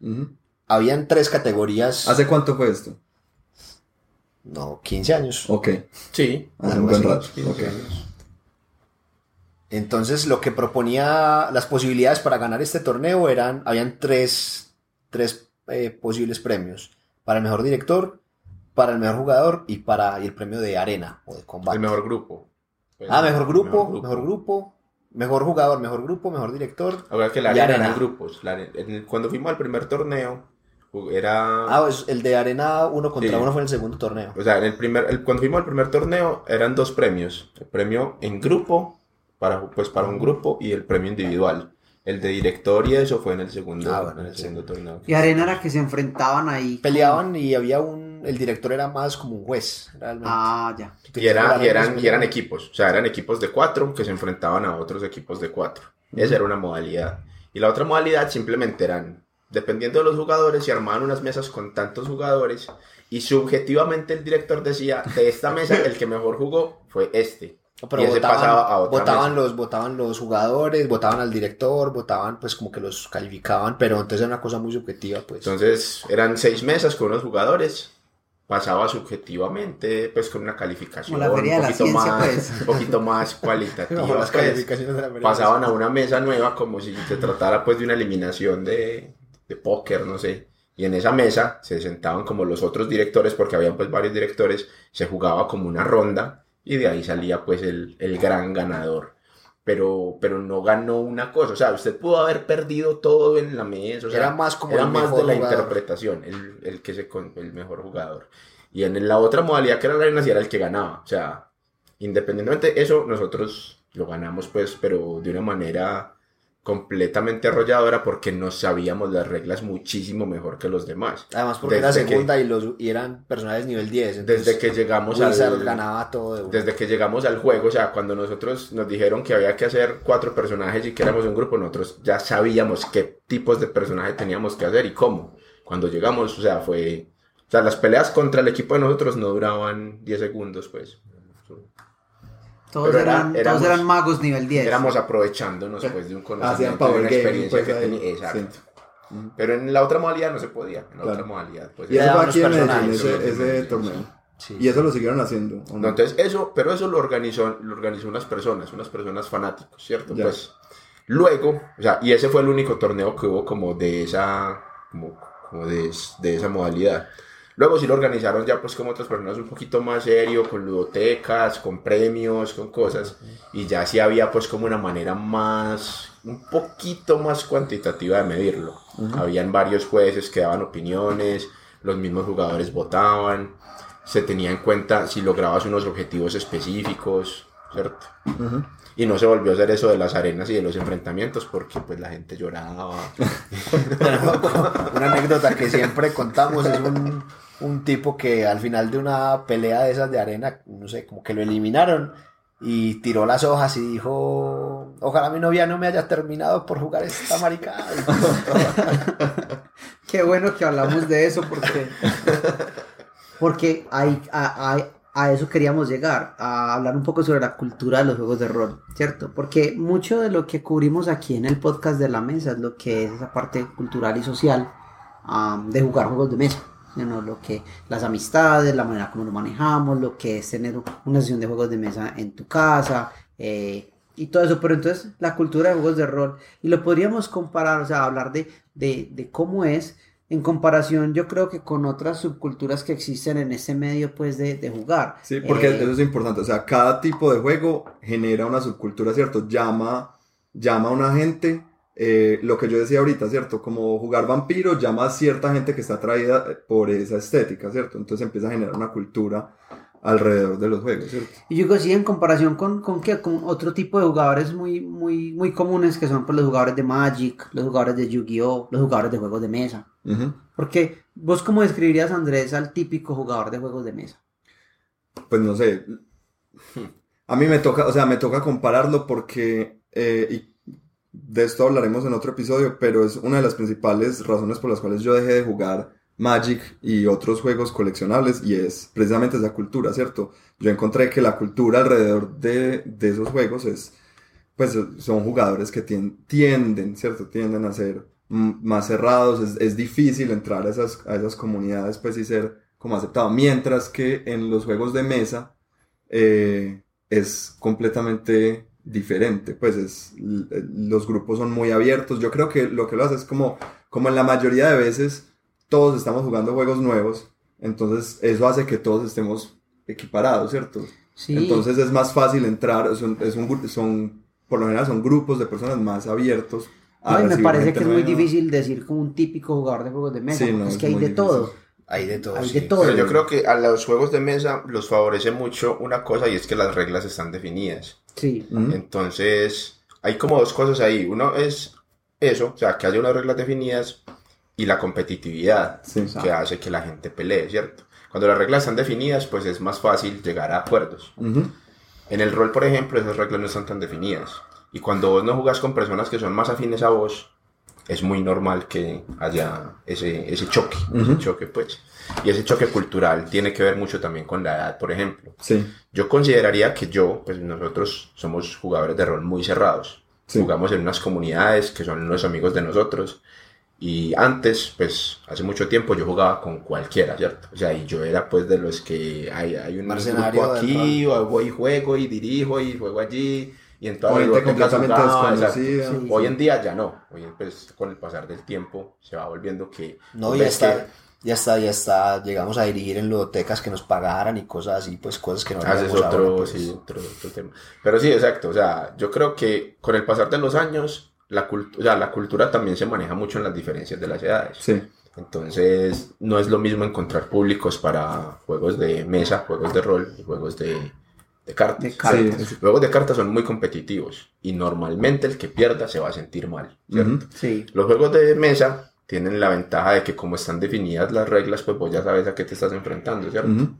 Habían tres categorías. ¿Hace cuánto fue esto? No, 15 años. Ok, Sí. hace un buen rato. 15 ok. años. Entonces, lo que proponía las posibilidades para ganar este torneo eran, habían tres, tres eh, posibles premios. Para el mejor director, para el mejor jugador y para y el premio de arena o de combate. El mejor grupo. Pues, ah, mejor grupo, mejor grupo, mejor jugador, mejor grupo, mejor director. Ahora que la arena grupos. La en el- cuando fuimos al primer torneo, era... Ah, pues el de arena uno contra Sí. uno fue en el segundo torneo. O sea, en el primer, el- cuando fuimos al primer torneo eran dos premios. El premio en grupo, para, pues para un grupo, y el premio individual. El de director y eso fue en el segundo, Ah, bueno, en el segundo torneo. Y Arena era que se enfrentaban ahí. Peleaban y había un, el director era más como un juez, realmente. Ah, ya. Y, era- y eran, y eran equipos, o sea, eran equipos de cuatro que se enfrentaban a otros equipos de cuatro. Esa era una modalidad. Y la otra modalidad simplemente eran, dependiendo de los jugadores, se armaban unas mesas con tantos jugadores y subjetivamente el director decía, de esta mesa el que mejor jugó fue este. Pero y ese votaban, pasaba a otra votaban mesa. los, votaban los jugadores, votaban al director, votaban pues como que los calificaban, pero entonces era una cosa muy subjetiva pues. Entonces eran seis mesas con unos jugadores pasaba subjetivamente, pues con una calificación la feria de un la poquito ciencia, más, pues. un poquito más <laughs> cualitativa. Las pues. calificaciones de la Pasaban a una mesa nueva como si se tratara pues de una eliminación de, de póker, no sé. Y en esa mesa se sentaban como los otros directores, porque habían pues varios directores, se jugaba como una ronda y de ahí salía pues el, el gran ganador. Pero, pero no ganó una cosa, o sea, usted pudo haber perdido todo en la mesa, o sea, Era más como era más de la jugador. interpretación, el, el que se con- el mejor jugador. Y en la otra modalidad que era la arena sí era el que ganaba, o sea, independientemente de eso, nosotros lo ganamos pues, pero de una manera completamente arrolladora porque no sabíamos las reglas muchísimo mejor que los demás. Además porque Desde era que- segunda y, los, y eran personajes nivel 10. entonces Desde que llegamos al... ganaba todo de. Desde que llegamos al juego, o sea, cuando nosotros nos dijeron que había que hacer cuatro personajes y que éramos un grupo, nosotros ya sabíamos qué tipos de personajes teníamos que hacer y cómo. Cuando llegamos, o sea, fue... O sea, las peleas contra el equipo de nosotros no duraban 10 segundos, pues. Todos, eran, éramos- todos eran magos nivel 10. Éramos aprovechándonos pues de un conocimiento, de una experiencia pues, que tenía. Exacto. Sí. Pero en la otra modalidad no se podía. En la Claro. otra modalidad, pues. Y eso fue aquí en Medellín, ese, torneo. Sí. Y eso lo siguieron haciendo. ¿o no? No, entonces eso, pero eso lo organizó, lo organizó unas personas, unas personas fanáticos, ¿cierto? Ya. Pues luego, o sea, y ese fue el único torneo que hubo como de esa, como, como de, de esa modalidad. Luego sí lo organizaron ya pues como otras personas un poquito más serio, con ludotecas, con premios, con cosas, y ya sí había pues como una manera más, un poquito más cuantitativa de medirlo. Habían varios jueces que daban opiniones, los mismos jugadores votaban, se tenía en cuenta si lograbas unos objetivos específicos, ¿cierto? Ujú. Y no se volvió a hacer eso de las arenas y de los enfrentamientos porque pues la gente lloraba. <laughs> Una anécdota que siempre contamos es un, un tipo que al final de una pelea de esas de arena, no sé, como que lo eliminaron y tiró las hojas y dijo, ojalá mi novia no me haya terminado por jugar esta maricada. <laughs> Qué bueno que hablamos de eso porque, porque ahí- a, a- a eso queríamos llegar, a hablar un poco sobre la cultura de los juegos de rol, ¿cierto? Porque mucho de lo que cubrimos aquí en el podcast de la mesa es lo que es esa parte cultural y social de jugar juegos de mesa. ¿No? Lo que, las amistades, la manera como lo manejamos, lo que es tener una sesión de juegos de mesa en tu casa, eh, y todo eso, pero entonces la cultura de juegos de rol, y lo podríamos comparar, o sea, hablar de, de, de cómo es en comparación, yo creo que con otras subculturas que existen en este medio, pues, de, de jugar. Sí, porque Eh, eso es importante. O sea, cada tipo de juego genera una subcultura, ¿cierto? Llama, llama a una gente, eh, lo que yo decía ahorita, ¿cierto? Como jugar vampiro llama a cierta gente que está atraída por esa estética, ¿cierto? Entonces empieza a generar una cultura alrededor de los juegos, ¿cierto? Y yo creo que sí, en comparación con, con, qué, con otro tipo de jugadores muy, muy, muy comunes, que son pues, los jugadores de Magic, los jugadores de Yu-Gi-Oh!, los jugadores de juegos de mesa. Porque, ¿vos cómo describirías, Andrés, al típico jugador de juegos de mesa? Pues no sé. <laughs> A mí me toca, o sea, me toca compararlo porque, eh, y de esto hablaremos en otro episodio, pero es una de las principales razones por las cuales yo dejé de jugar Magic y otros juegos coleccionables y es precisamente esa cultura, ¿cierto? Yo encontré que la cultura alrededor de, de esos juegos es, pues son jugadores que tien- tienden, ¿cierto? Tienden a ser más cerrados, es, es difícil entrar a esas, a esas comunidades, pues y ser como aceptado, mientras que en los juegos de mesa eh, es completamente diferente, pues es, los grupos son muy abiertos, yo creo que lo que lo hace es como, como en la mayoría de veces todos estamos jugando juegos nuevos, entonces eso hace que todos estemos equiparados, ¿cierto? Sí. Entonces es más fácil entrar, son, es un son, por lo general son grupos de personas más abiertos. a No, y me parece que es muy nueva. difícil decir como un típico jugador de juegos de mesa. Sí, no, es es que hay de difícil. todo. Hay de todo. Hay sí. de todo. Pero yo creo que a los juegos de mesa los favorece mucho una cosa y es que las reglas están definidas. Sí. Entonces, hay como dos cosas ahí. Uno es eso, o sea, que haya unas reglas definidas y la competitividad Sí. que hace que la gente pelee, ¿cierto? Cuando las reglas están definidas, pues es más fácil llegar a acuerdos. Ujú. En el rol, por ejemplo, esas reglas no están tan definidas. Y cuando vos no jugás con personas que son más afines a vos, es muy normal que haya ese, ese choque, ese Ujú. choque, pues. Y ese choque cultural tiene que ver mucho también con la edad, por ejemplo. Sí. Yo consideraría que yo, pues nosotros somos jugadores de rol muy cerrados. Sí. Jugamos en unas comunidades que son los amigos de nosotros Y antes, pues, hace mucho tiempo yo jugaba con cualquiera, ¿cierto? O sea, y yo era pues de los que hay, hay un Mercenario grupo aquí, o voy y juego y dirijo y juego allí. Y en todas O las gente bibliotecas completamente desconocida. exacto. Sí, Hoy en día ya no. Hoy pues con el pasar del tiempo se va volviendo que... No, ya está, que ya está, ya está. Llegamos a dirigir en ludotecas que nos pagaran y cosas así, pues cosas que no Haces haríamos otro, ahora, pues. sí, otro, otro tema. Pero sí, exacto. O sea, yo creo que con el pasar de los años, la, cult- o sea, la cultura también se maneja mucho en las diferencias de las edades. Sí. Entonces, no es lo mismo encontrar públicos para juegos de mesa, juegos de rol y juegos de, de cartas. De cartas. Sí, sí. Juegos de cartas son muy competitivos y normalmente el que pierda se va a sentir mal, ¿cierto? Sí. Los juegos de mesa tienen la ventaja de que como están definidas las reglas, pues vos ya sabes a qué te estás enfrentando, ¿cierto?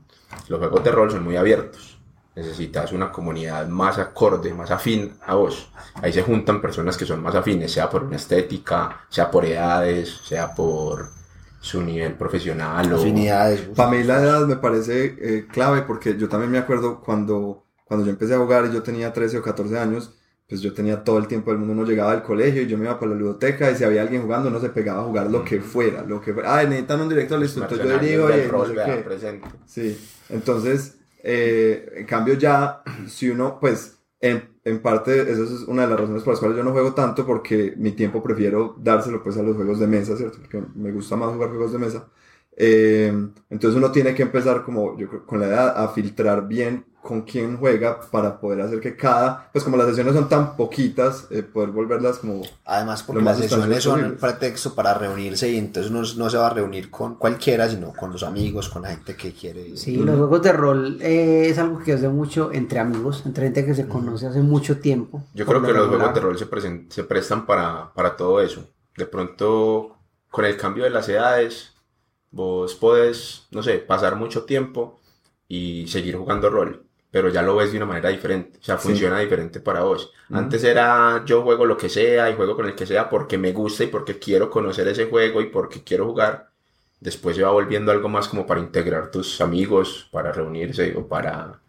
Los juegos de rol son muy abiertos. Necesitas una comunidad más acorde, más afín a vos. Ahí se juntan personas que son más afines, sea por una estética, sea por edades, sea por su nivel profesional o... Afinidades. uf. Para mí la edad me parece eh, clave porque yo también me acuerdo cuando, cuando yo empecé a jugar y yo tenía 13 o 14 años, pues yo tenía todo el tiempo del mundo, uno llegaba al colegio y yo me iba para la ludoteca y si había alguien jugando uno se pegaba a jugar lo que fuera, lo que fuera. Ah, necesitan un director, listo, entonces yo digo, oye, no sé qué. presente. Sí, entonces, eh, en cambio ya, si uno, pues, en, en parte, esa es una de las razones por las cuales yo no juego tanto, porque mi tiempo prefiero dárselo, pues, a los juegos de mesa, ¿cierto? Porque me gusta más jugar juegos de mesa. Eh, entonces uno tiene que empezar, como yo creo, con la edad, a filtrar bien con quién juega para poder hacer que cada, pues como las sesiones son tan poquitas, eh, poder volverlas como... Además, porque las sesiones son el sustancial pretexto para reunirse y entonces uno no se va a reunir con cualquiera, sino con los amigos, con la gente que quiere. Sí, los juegos de rol eh, es algo que hace mucho entre amigos, entre gente que se conoce hace mucho tiempo. Yo creo que lo los juegos de rol se, presen- se prestan para, para todo eso. De pronto, con el cambio de las edades, vos podés, no sé, pasar mucho tiempo y seguir jugando rol, pero ya lo ves de una manera diferente, o sea, Sí. funciona diferente para vos. Antes era yo juego lo que sea y juego con el que sea porque me gusta y porque quiero conocer ese juego y porque quiero jugar. Después se va volviendo algo más como para integrar tus amigos, para reunirse o para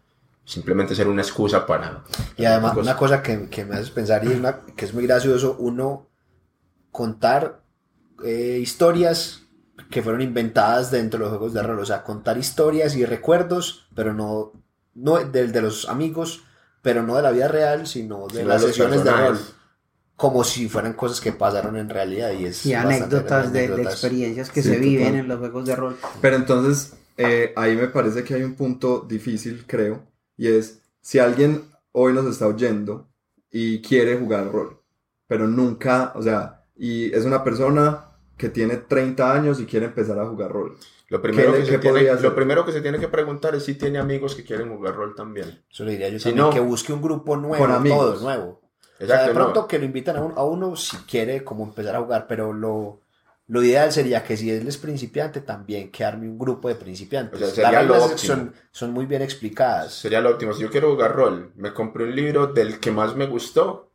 simplemente ser una excusa para... Y además, una cosa que, que me hace pensar y es una, que es muy gracioso, uno contar eh, historias que fueron inventadas dentro de los juegos de rol, o sea, contar historias y recuerdos, pero no, no del de los amigos, pero no de la vida real, sino de las de sesiones de rol, como si fueran cosas que pasaron en realidad y es Y anécdotas de, experiencias que Sí, se viven total. en los juegos de rol. Pero entonces, eh, ahí me parece que hay un punto difícil, creo, y es si alguien hoy nos está oyendo y quiere jugar rol, pero nunca, o sea, y es una persona que tiene 30 años y quiere empezar a jugar rol. Lo primero, ¿Qué- que se tiene, lo primero que se tiene que preguntar es si tiene amigos que quieren jugar rol también. Eso le diría yo Si también, no- que busque un grupo nuevo, Con amigos. todo nuevo. O sea, Exacto, de pronto no. que lo invitan a, un- a uno si quiere como empezar a jugar, pero lo, lo ideal sería que si él es principiante, también que arme un grupo de principiantes. O sea, sería Las lo reglas son, son muy bien explicadas. Sería lo óptimo. Si yo quiero jugar rol, me compré un libro del que más me gustó,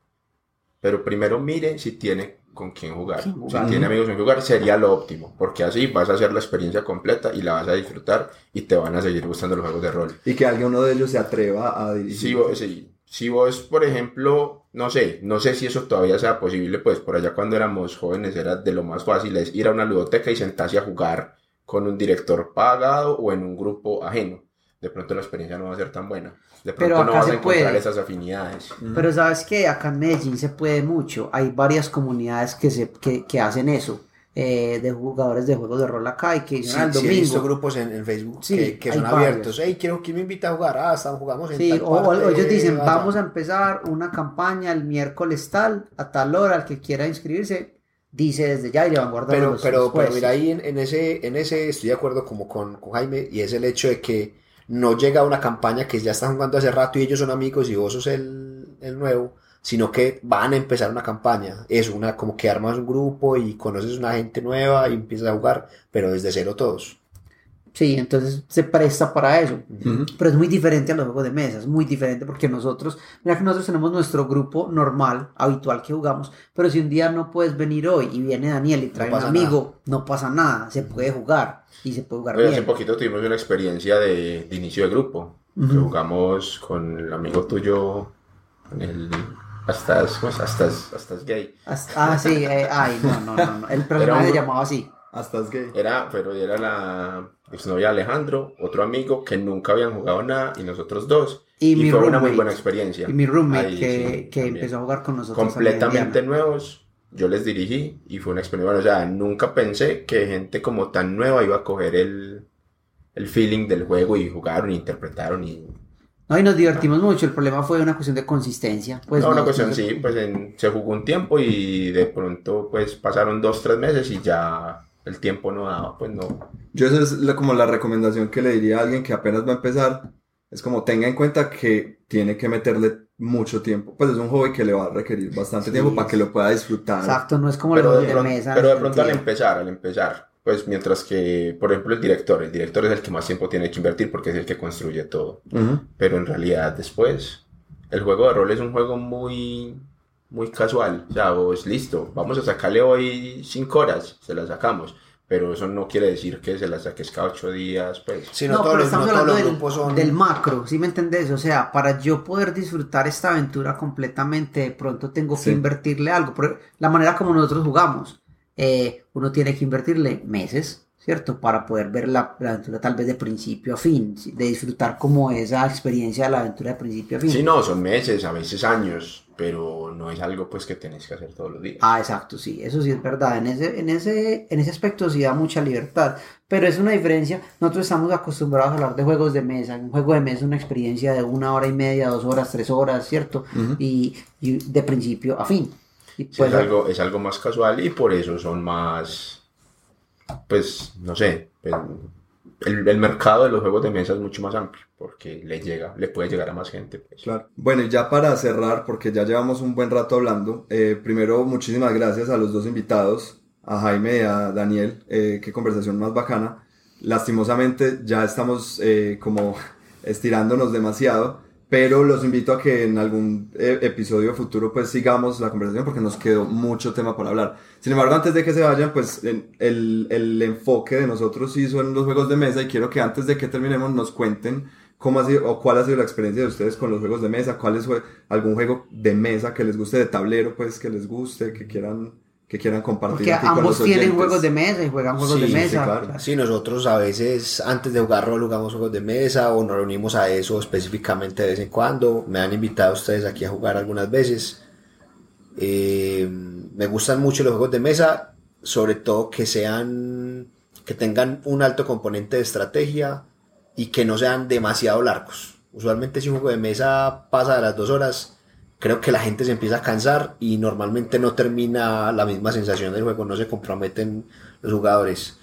pero primero mire si tiene con quién jugar. ¿Quién Si tiene amigos con quién jugar, sería lo óptimo, porque así vas a hacer la experiencia completa y la vas a disfrutar y te van a seguir gustando los juegos de rol. Y que alguien uno de ellos se atreva a dirigir. Si vos, si, si vos, por ejemplo, no sé, no sé si eso todavía sea posible, pues por allá cuando éramos jóvenes era de lo más fácil es ir a una ludoteca y sentarse a jugar con un director pagado o en un grupo ajeno. De pronto la experiencia no va a ser tan buena. De Pero pronto no vas a encontrar puede. esas afinidades. Pero sabes que acá en Medellín se puede mucho. Hay varias comunidades que, se, que, que hacen eso. eh, de jugadores de juegos de rol acá y que Sí, al sí he visto domingo. grupos en, en Facebook Sí, que, son varios. abiertos. Hey, quiero que me invita a jugar. Ah, estamos jugamos en Sí, tal o, o- parte, o ellos dicen, vaya". vamos a empezar una campaña el miércoles tal, a tal hora, el que quiera inscribirse, dice desde ya y le van guardando Pero, los, pero, los pero mira, ahí en, en ese, en ese estoy de acuerdo como con, con Jaime, y es el hecho de que no llega una campaña que ya están jugando hace rato y ellos son amigos y vos sos el, el nuevo, sino que van a empezar una campaña. Es una, como que armas un grupo y conoces una gente nueva y empiezas a jugar, pero desde cero todos. Sí, entonces se presta para eso. Ujú. Pero es muy diferente a los juegos de mesa, es muy diferente porque nosotros, mira que nosotros tenemos nuestro grupo normal, habitual que jugamos, pero si un día no puedes venir hoy y viene Daniel y trae un pasa amigo, no pasa nada, se puede jugar y se puede jugar Oye, hace bien. poquito tuvimos una experiencia de, de inicio de grupo. que Ujú. jugamos con el amigo tuyo en el hasta es, pues, hasta es, hasta es gay. Hasta- ah, sí, eh, ay, no, no, no, no. El personaje un- se llamaba así. Hasta es gay. Era, pero era la exnovia de Alejandro, otro amigo que nunca habían jugado nada y nosotros dos. Y mi fue una muy roommate. buena experiencia. Y mi roommate Ahí, que, sí, que empezó a jugar con nosotros. completamente nuevos. Yo les dirigí y fue una experiencia. Bueno, o sea, nunca pensé que gente como tan nueva iba a coger el, el feeling del juego y jugaron, y interpretaron y. No, y nos divertimos mucho. El problema fue una cuestión de consistencia. Pues, no, una no- cuestión no- sí, pues en- se jugó un tiempo y de pronto pues pasaron dos, tres meses y ya el tiempo no daba, pues no. Yo esa es la- como la recomendación que le diría a alguien que apenas va a empezar. Es como tenga en cuenta que tiene que meterle mucho tiempo. Pues es un hobby que le va a requerir bastante Sí, tiempo para que lo pueda disfrutar. Exacto, no es como Pero los de, de pronto, mesa. pero de pronto al empezar, al empezar, pues mientras que, por ejemplo, el director, el director es el que más tiempo tiene que invertir porque es el que construye todo. Ujú. pero en realidad después el juego de rol es un juego muy muy casual, o sea, vos listo, vamos a sacarle hoy 5 horas, se las sacamos, pero eso no quiere decir que se las saques cada 8 días, pues. Si No, no, todos pero los, estamos no todos hablando los del, grupos son... del macro, ¿sí me entendés? O sea, para yo poder disfrutar esta aventura completamente, de pronto tengo que Sí. invertirle algo. Por la manera como nosotros jugamos, eh, uno tiene que invertirle meses, ¿cierto? Para poder ver la, la aventura tal vez de principio a fin, ¿sí? de disfrutar como esa experiencia de la aventura de principio a fin. Sí, no, son meses, a veces años, pero no es algo pues que tenés que hacer todos los días. Ah, exacto, sí, eso sí es verdad. En ese, en ese, en ese aspecto sí da mucha libertad. Pero es una diferencia. Nosotros estamos acostumbrados a hablar de juegos de mesa. Un juego de mesa es una experiencia de una hora y media, dos horas, tres horas, ¿cierto? Y, y de principio a fin. Y Sí, pues, es, algo, es algo más casual y por eso son más, pues, no sé, pues, el, el mercado de los juegos de mesa es mucho más amplio porque le llega, le puede llegar a más gente. pues. Claro. Bueno, y ya para cerrar, porque ya llevamos un buen rato hablando, eh, primero muchísimas gracias a los dos invitados, a Jaime y a Daniel, eh, qué conversación más bacana. Lastimosamente ya estamos eh, como <laughs> estirándonos demasiado, pero los invito a que en algún eh, episodio futuro pues sigamos la conversación porque nos quedó mucho tema por hablar. Sin embargo, antes de que se vayan, pues el, el enfoque de nosotros sí son los juegos de mesa y quiero que antes de que terminemos nos cuenten cómo ha sido o cuál ha sido la experiencia de ustedes con los juegos de mesa, cuál es algún juego de mesa que les guste, de tablero pues que les guste, que quieran, que quieran compartir. porque aquí con ambos los tienen oyentes. juegos de mesa y juegan juegos Sí, de sí, mesa. claro. Sí, nosotros a veces antes de jugar rol jugamos juegos de mesa o nos reunimos a eso específicamente de vez en cuando. Me han invitado ustedes aquí a jugar algunas veces. Eh, me gustan mucho los juegos de mesa, sobre todo que sean, que tengan un alto componente de estrategia y que no sean demasiado largos. Usualmente si un juego de mesa pasa de las dos horas, creo que la gente se empieza a cansar y normalmente no termina la misma sensación del juego, no se comprometen los jugadores.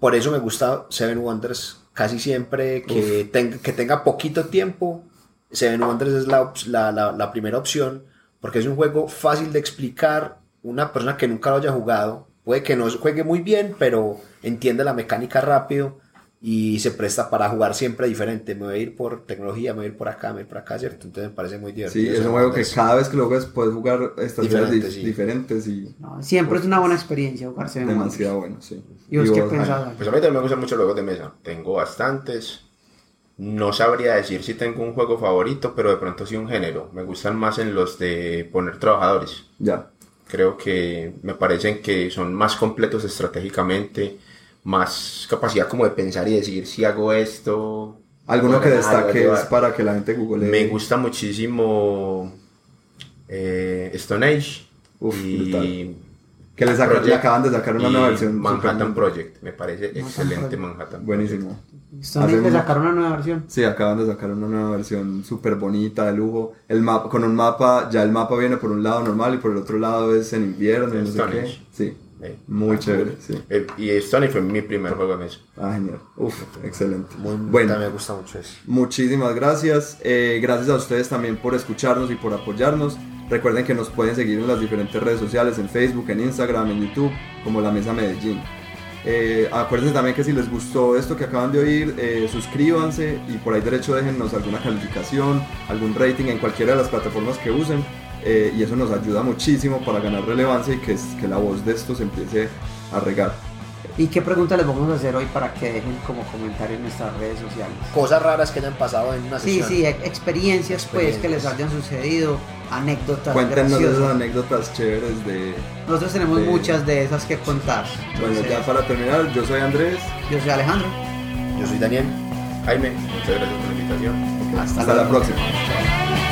Por eso me gusta Seven Wonders casi siempre que, tenga, que tenga poquito tiempo. Seven Wonders es la, la- la primera opción porque es un juego fácil de explicar. Una persona que nunca lo haya jugado puede que no juegue muy bien, pero entiende la mecánica rápido y se presta para jugar siempre diferente. Me voy a ir por tecnología, me voy a ir por acá, me voy a ir por acá, ¿cierto? Entonces me parece muy divertido. Sí, es un juego que cada vez que lo juegas puedes jugar estrategias Diferente, di- sí. diferentes y No, siempre es una buena experiencia jugarse en demasiado bueno, sí. ¿Y vos qué vos, pensás? Pues a mí también me gustan mucho los juegos de mesa. Tengo bastantes. No sabría decir si tengo un juego favorito, pero de pronto sí un género. Me gustan más en los de poner trabajadores. Ya. Creo que me parecen que son más completos estratégicamente, más capacidad como de pensar y decir si hago esto. Alguno que destaque es para que la gente google. Me gusta muchísimo eh, Stone Age. Uf, y. Que le, saca- le acaban de sacar una nueva versión. Manhattan Project. Me parece excelente Project. Manhattan. Buenísimo. Stone Age le sacaron una nueva versión. Sí, acaban de sacar una nueva versión súper bonita, de lujo. El mapa, con un mapa, ya el mapa viene por un lado normal y por el otro lado es en invierno y no sé Stone qué. Age. Sí, Eh, muy ah, chévere, sí. eh, y Age fue mi primer juego de mesa. Ah, genial. Uf, excelente. Muy, Bueno, me gusta mucho eso. Muchísimas gracias. Eh, gracias a ustedes también por escucharnos y por apoyarnos. Recuerden que nos pueden seguir en las diferentes redes sociales, en Facebook, en Instagram, en YouTube, como La Mesa Medellín. Eh, acuérdense también que si les gustó esto que acaban de oír, suscríbanse y por ahí derecho déjennos alguna calificación, algún rating en cualquiera de las plataformas que usen. Eh, y eso nos ayuda muchísimo para ganar relevancia y que, que la voz de esto se empiece a regar. ¿Y qué preguntas les vamos a hacer hoy para que dejen como comentario en nuestras redes sociales? Cosas raras que hayan pasado en una Sí, sesión. sí, ex- experiencias pues que les hayan sucedido, anécdotas Cuéntenos graciosas. esas anécdotas chéveres de... Nosotros tenemos de- muchas de esas que contar. Bueno, Entonces, ya para terminar, yo soy Andrés. Yo soy Alejandro. Yo soy Daniel. Jaime, muchas gracias por la invitación. Hasta Hasta la próxima. Chao.